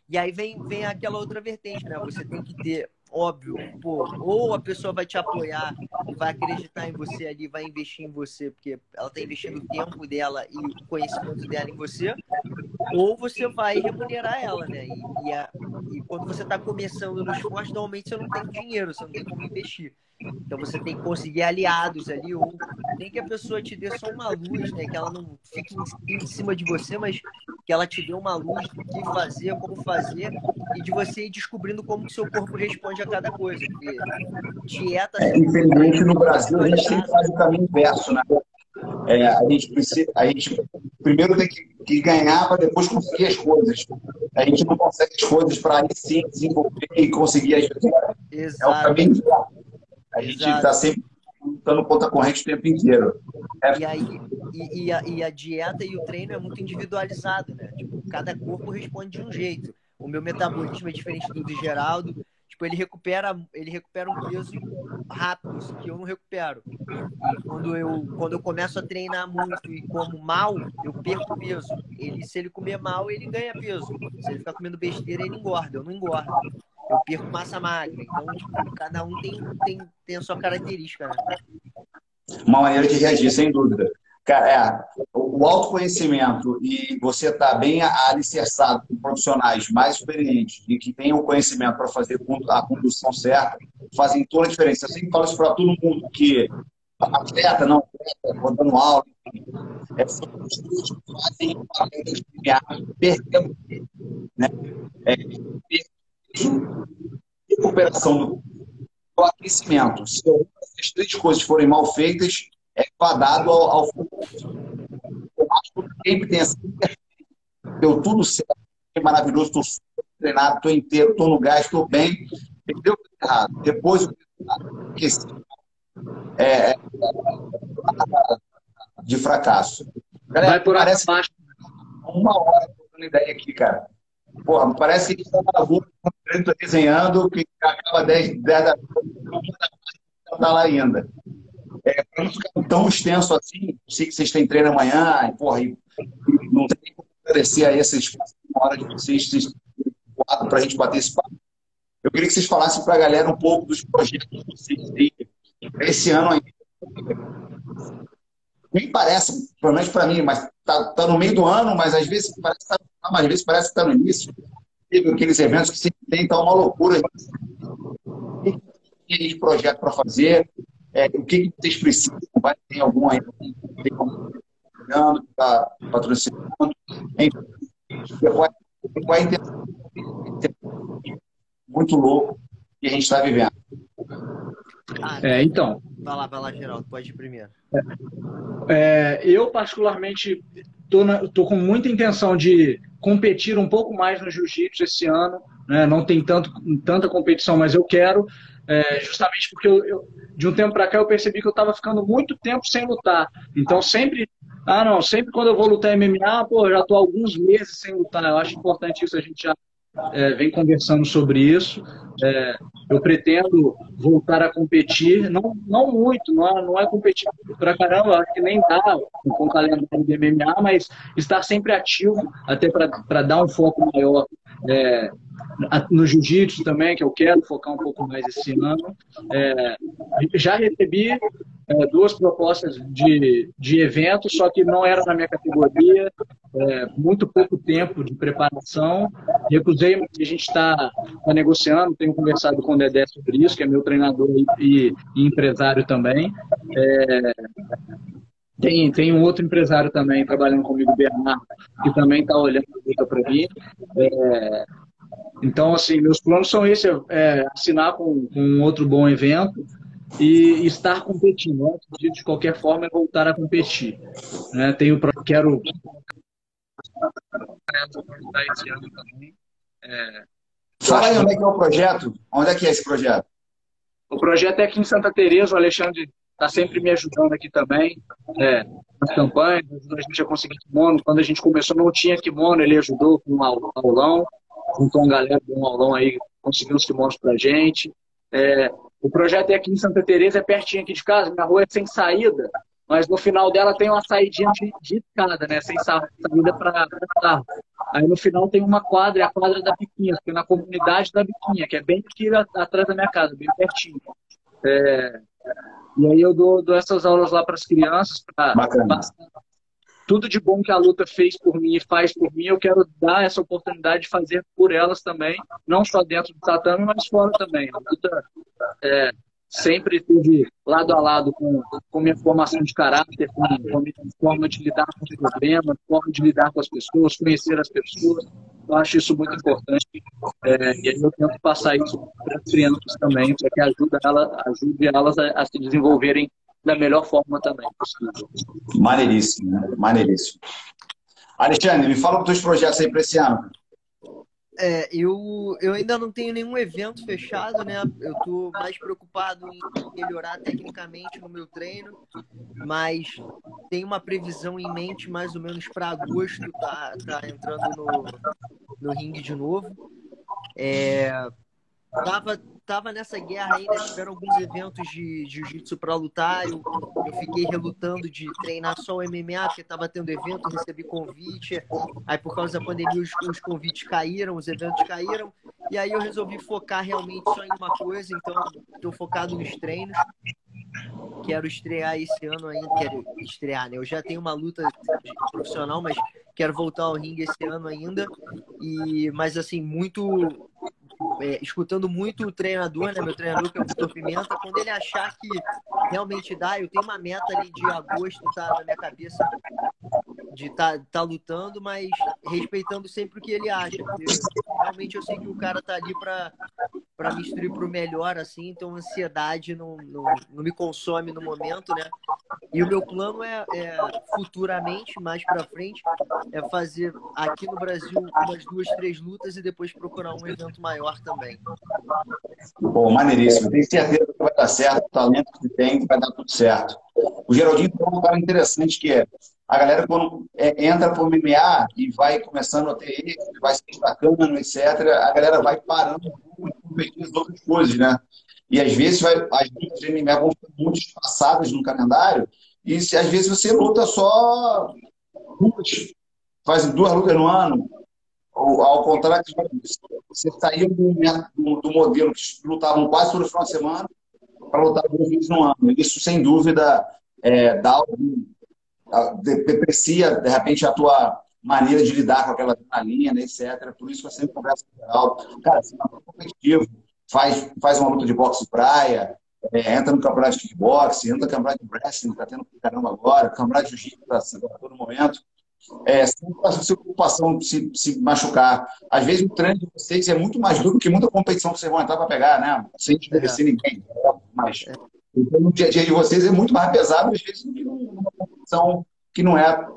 Speaker 2: E aí vem, vem aquela outra vertente, né? Você tem que ter, óbvio, pô, ou a pessoa vai te apoiar vai acreditar em você ali, vai investir em você, porque ela está investindo o tempo dela e o conhecimento dela em você, ou você vai remunerar ela, né? E, e, a, e quando você está começando no esporte, normalmente você não tem dinheiro, você não tem como investir. Então você tem que conseguir aliados ali, ou nem que a pessoa te dê só uma luz, né? Que ela não fique em cima de você, mas que ela te dê uma luz do que fazer, como fazer, e de você ir descobrindo como que seu corpo responde a cada coisa. Porque dieta.
Speaker 1: É, infelizmente no Brasil a gente sempre faz o caminho inverso, né? É, a gente precisa, a gente primeiro tem que, que ganhar para depois conseguir as coisas. A gente não consegue as coisas para aí sim desenvolver e conseguir as coisas. É o caminho inverso. A gente está sempre lutando contra a corrente o tempo inteiro.
Speaker 2: É... E, aí, e, e, a, e, a, dieta e o treino é muito individualizado, né? Tipo, cada corpo responde de um jeito. O meu metabolismo é diferente do do Geraldo. Tipo, ele recupera, ele recupera um peso rápido, que eu não recupero. E quando eu, quando eu começo a treinar muito e como mal, eu perco peso. Ele, se ele comer mal, ele ganha peso. Se ele ficar comendo besteira, ele engorda. Eu não engordo eu perco massa magra. Então, tipo, cada um tem, tem, tem a sua característica, né?
Speaker 1: Uma maneira de reagir, sem dúvida. Cara, é, o autoconhecimento e você estar tá bem alicerçado com profissionais mais experientes e que tenham conhecimento para fazer a condução certa, fazem toda a diferença. Eu sempre falo isso para todo mundo, que atleta, não atleta, dando aula, é, são que fazem perder, né? É, recuperação do aquecimento. Se essas três coisas forem mal feitas, é fadado ao, ao Eu acho que sempre tem essa deu tudo certo, é maravilhoso, estou treinado, estou inteiro, estou no gás, estou bem. Deu errado. Depois o é, é, de fracasso.
Speaker 3: Galera, Vai por parece baixo.
Speaker 1: uma hora trocando ideia aqui, cara. Porra, parece que está na rua, desenhando, que acaba 10, 10 da noite, não está lá ainda. É, para não ficar tão extenso assim, sei que vocês têm treino amanhã, e, porra, e, não tem como agradecer a esse espaço, hora de vocês, para a gente bater esse papo. Eu queria que vocês falassem para a galera um pouco dos projetos que vocês têm esse ano ainda. Me parece, pelo menos para mim, mas tá, tá no meio do ano, mas às vezes parece que tá ah, às vezes parece que está no início. Teve aqueles eventos que sempre tem, então, uma loucura. Tem projeto para fazer? É, o que, que vocês precisam? Vai ter algum aí tem algum que está patrocinando? Qual é a intenção? Muito louco que a gente está vivendo.
Speaker 3: Ah, é, então.
Speaker 2: Vai lá, vai lá, Geraldo, pode ir primeiro.
Speaker 3: É, eu, particularmente, estou com muita intenção de competir um pouco mais no jiu-jitsu esse ano. Né? Não tem tanto, tanta competição, mas eu quero, é, justamente porque eu, eu, de um tempo para cá eu percebi que eu estava ficando muito tempo sem lutar. Então sempre, ah não, sempre quando eu vou lutar MMA, pô, já estou alguns meses sem lutar. Eu acho importante isso a gente já é, vem conversando sobre isso. É, eu pretendo voltar a competir, não, não muito, não é, não é competir pra caramba, acho que nem dá com o calendário do MMA, mas estar sempre ativo, até para dar um foco maior é, no jiu-jitsu também, que eu quero focar um pouco mais esse ano. É, já recebi é, duas propostas de, de evento, só que não era na minha categoria, é, muito pouco tempo de preparação. Recusei, mas a gente está tá negociando, tenho conversado com o Dedé sobre isso, que é meu treinador e, e empresário também. É, tem, tem um outro empresário também trabalhando comigo, Bernardo, que também está olhando para mim. É, Então, assim, meus planos são esses, é, assinar com, com outro bom evento e, estar competindo. Né? De qualquer forma, é voltar a competir. Né? Tenho, quero
Speaker 1: esse ano também. É, Fala aí onde é que é o projeto. Onde é que é esse projeto?
Speaker 3: O projeto é aqui em Santa Teresa, o Alexandre está sempre me ajudando aqui também, é, nas campanhas, a gente a conseguir kimono. Quando a gente começou não tinha kimono, ele ajudou com um aulão, juntou uma galera de um aulão aí, conseguiu os kimonos pra gente. É, o projeto é aqui em Santa Teresa, é pertinho aqui de casa, minha rua é sem saída, mas no final dela tem uma saída de, de escada, né? Sem saída para carro. Aí no final tem uma quadra, é a quadra da Biquinha, na comunidade da Biquinha, que é bem aqui atrás da minha casa, bem pertinho. É, e aí eu dou, dou essas aulas lá para as crianças, pra, tudo de bom que a luta fez por mim e faz por mim, eu quero dar essa oportunidade de fazer por elas também, não só dentro do tatame, mas fora também. A luta é, sempre esteve lado a lado com, com minha formação de caráter, com, com a minha forma de lidar com os problemas, forma de lidar com as pessoas, conhecer as pessoas. Eu acho isso muito importante. É, e eu tento passar isso para as crianças também, para que ajude, ela, ajude elas a, a, se desenvolverem da melhor forma também possível.
Speaker 1: Maneiríssimo, né? maneiríssimo. Alexandre, me fala os teus projetos aí para esse ano.
Speaker 2: É, eu, eu ainda não tenho nenhum evento fechado, né? Eu tô mais preocupado em melhorar tecnicamente no meu treino, mas tem uma previsão em mente mais ou menos para agosto, tá, tá entrando no, no ringue de novo. É, tava, tava nessa guerra ainda, tiveram alguns eventos de jiu-jitsu para lutar. Eu, eu fiquei relutando de treinar só o MMA, porque tava tendo evento, recebi convite. Aí, por causa da pandemia, os, os convites caíram, os eventos caíram. E aí, eu resolvi focar realmente só em uma coisa. Então, estou focado nos treinos. Quero estrear esse ano ainda. Quero estrear, né? Eu já tenho uma luta profissional, mas quero voltar ao ringue esse ano ainda. E, mas, assim, muito é, escutando muito o treinador, né, meu treinador, que é o Vitor Pimenta, quando ele achar que realmente dá, eu tenho uma meta ali de agosto, tá na minha cabeça, de tá, tá lutando, mas respeitando sempre o que ele acha. realmente eu sei que o cara tá ali para para me instruir para o melhor, assim, então ansiedade não, não, não, me consome no momento, né? E o meu plano é, é futuramente, mais para frente, é fazer aqui no Brasil umas duas, três lutas e depois procurar um evento maior também.
Speaker 1: Bom, maneiríssimo. Tenho certeza que vai dar certo, o talento que tem, vai dar tudo certo. O Geraldinho tem um cara interessante que é a galera quando é, entra para o MMA e vai começando a ter êxito, vai se destacando, etc., a galera vai parando competindo as outras coisas, né? E às vezes vai, as lutas de MMA vão ficar muito espaçadas no calendário e se, às vezes você luta só duas, faz duas lutas no ano, ou ao contrário, você saiu do, do, do modelo que lutavam quase todo final de semana para lutar duas vezes no ano. Isso, sem dúvida, é, dá algum deprecia, de repente, a tua maneira de lidar com aquela adrenalina, né, etc. Por isso que eu sempre converso com o Geraldo. Cara, você é competitivo, faz, faz uma luta de boxe praia, é, entra no campeonato de kickboxing, entra no campeonato de wrestling, tá tendo caramba agora, campeonato de jiu-jitsu tá a todo momento. É, sem preocupação se, se machucar. Às vezes o treino de vocês é muito mais duro que muita competição que vocês vão entrar para pegar, né? Sem desmerecer é. ninguém. Mas então, o dia a dia de vocês é muito mais pesado, às vezes, do que numa competição que não é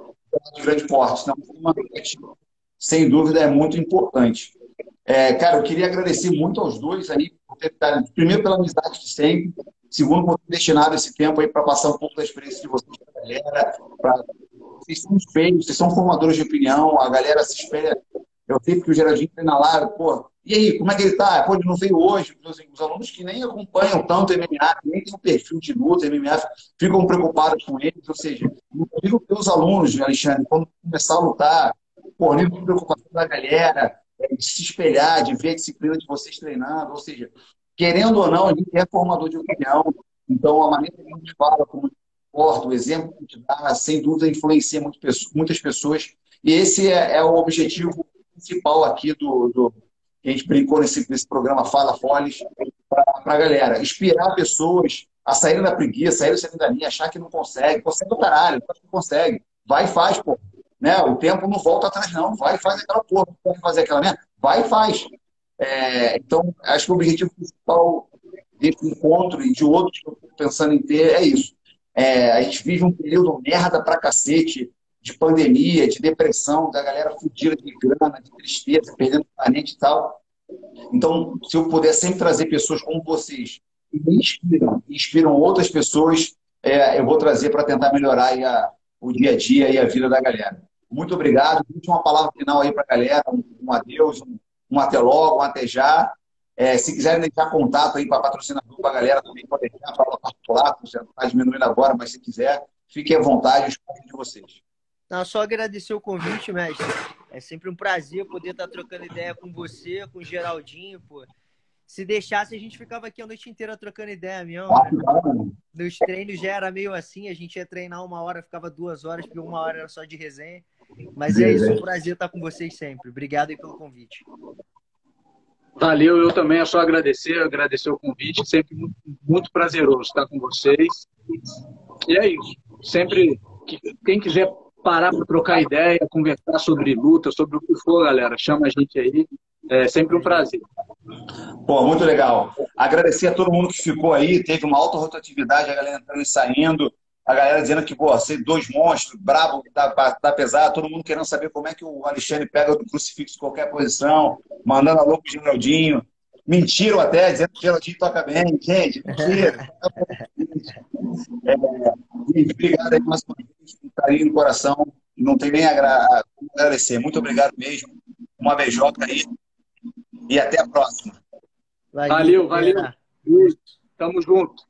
Speaker 1: de grande porte. Então, uma sem dúvida, é muito importante. É, cara, eu queria agradecer muito aos dois aí, por ter, primeiro pela amizade de sempre, segundo por ter destinado esse tempo aí para passar um pouco da experiência de vocês para a galera. Pra... Vocês são espelhos, vocês são formadores de opinião, a galera se espelha. Eu sei que o Geraldinho treina lá, pô, e aí, como é que ele está? Pô, ele não veio hoje. Os alunos que nem acompanham tanto MMA, nem tem um perfil de luta MMA, ficam preocupados com eles. Ou seja, digo que os alunos, Alexandre, quando começar a lutar, nível de preocupação da galera, de se espelhar, de ver a disciplina de vocês treinando. Ou seja, querendo ou não, a gente é formador de opinião. Então, a maneira que a gente fala, como a gente o exemplo que a gente dá, sem dúvida, influencia muitas pessoas. E esse é, é o objetivo principal aqui do, do que a gente brincou nesse, nesse programa Fala Foles, para a galera. Inspirar pessoas a saírem da preguiça, saírem da linha, achar que não consegue. Consegue o caralho, não consegue. Vai e faz, pô. Né? O tempo não volta atrás, não. Vai e faz aquela porra. Pode fazer aquela merda? Vai e faz. É, então, acho que o objetivo principal desse encontro e de outros que eu estou pensando em ter é isso. É, a gente vive um período merda pra cacete, de pandemia, de depressão, da galera fudida de grana, de tristeza, perdendo parente e tal. Então, se eu puder sempre trazer pessoas como vocês, que me inspiram, inspiram outras pessoas, é, eu vou trazer para tentar melhorar a, o dia a dia e a vida da galera. Muito obrigado. Última palavra final aí para a galera, um, um adeus, um, um, até logo, um até já. É, se quiserem deixar contato aí para patrocinador, para a galera também pode deixar, para particular, você está diminuindo agora, mas se quiser, fiquem à vontade, pontos de vocês.
Speaker 2: Não, só agradecer o convite, mestre. É sempre um prazer poder estar trocando ideia com você, com o Geraldinho, pô. Se deixasse, a gente ficava aqui a noite inteira trocando ideia mesmo. Né? Nos treinos já era meio assim, a gente ia treinar uma hora, ficava duas horas, porque uma hora era só de resenha. Mas é isso, um prazer estar com vocês sempre. Obrigado aí pelo convite.
Speaker 3: Valeu, eu também é só agradecer, agradecer o convite, sempre muito, muito prazeroso estar com vocês. E é isso. Sempre, quem quiser parar para trocar ideia, conversar sobre luta, sobre o que for, galera, chama a gente aí. É sempre um prazer.
Speaker 1: Pô, muito legal. Agradecer a todo mundo que ficou aí. Teve uma alta rotatividade, a galera entrando e saindo. A galera dizendo que, pô, ser dois monstros, brabo, tá, tá pesado. Todo mundo querendo saber como é que o Alexandre pega do crucifixo em qualquer posição. Mandando alô pro Geraldinho. Mentiram até, dizendo que o Geraldinho toca bem. Gente, mentira. é, obrigado aí mais uma vez, com carinho no coração. Não tem nem a agradecer. Muito obrigado mesmo. Uma beijoca aí. E até a próxima.
Speaker 3: Valeu, valeu. valeu. Tamo junto.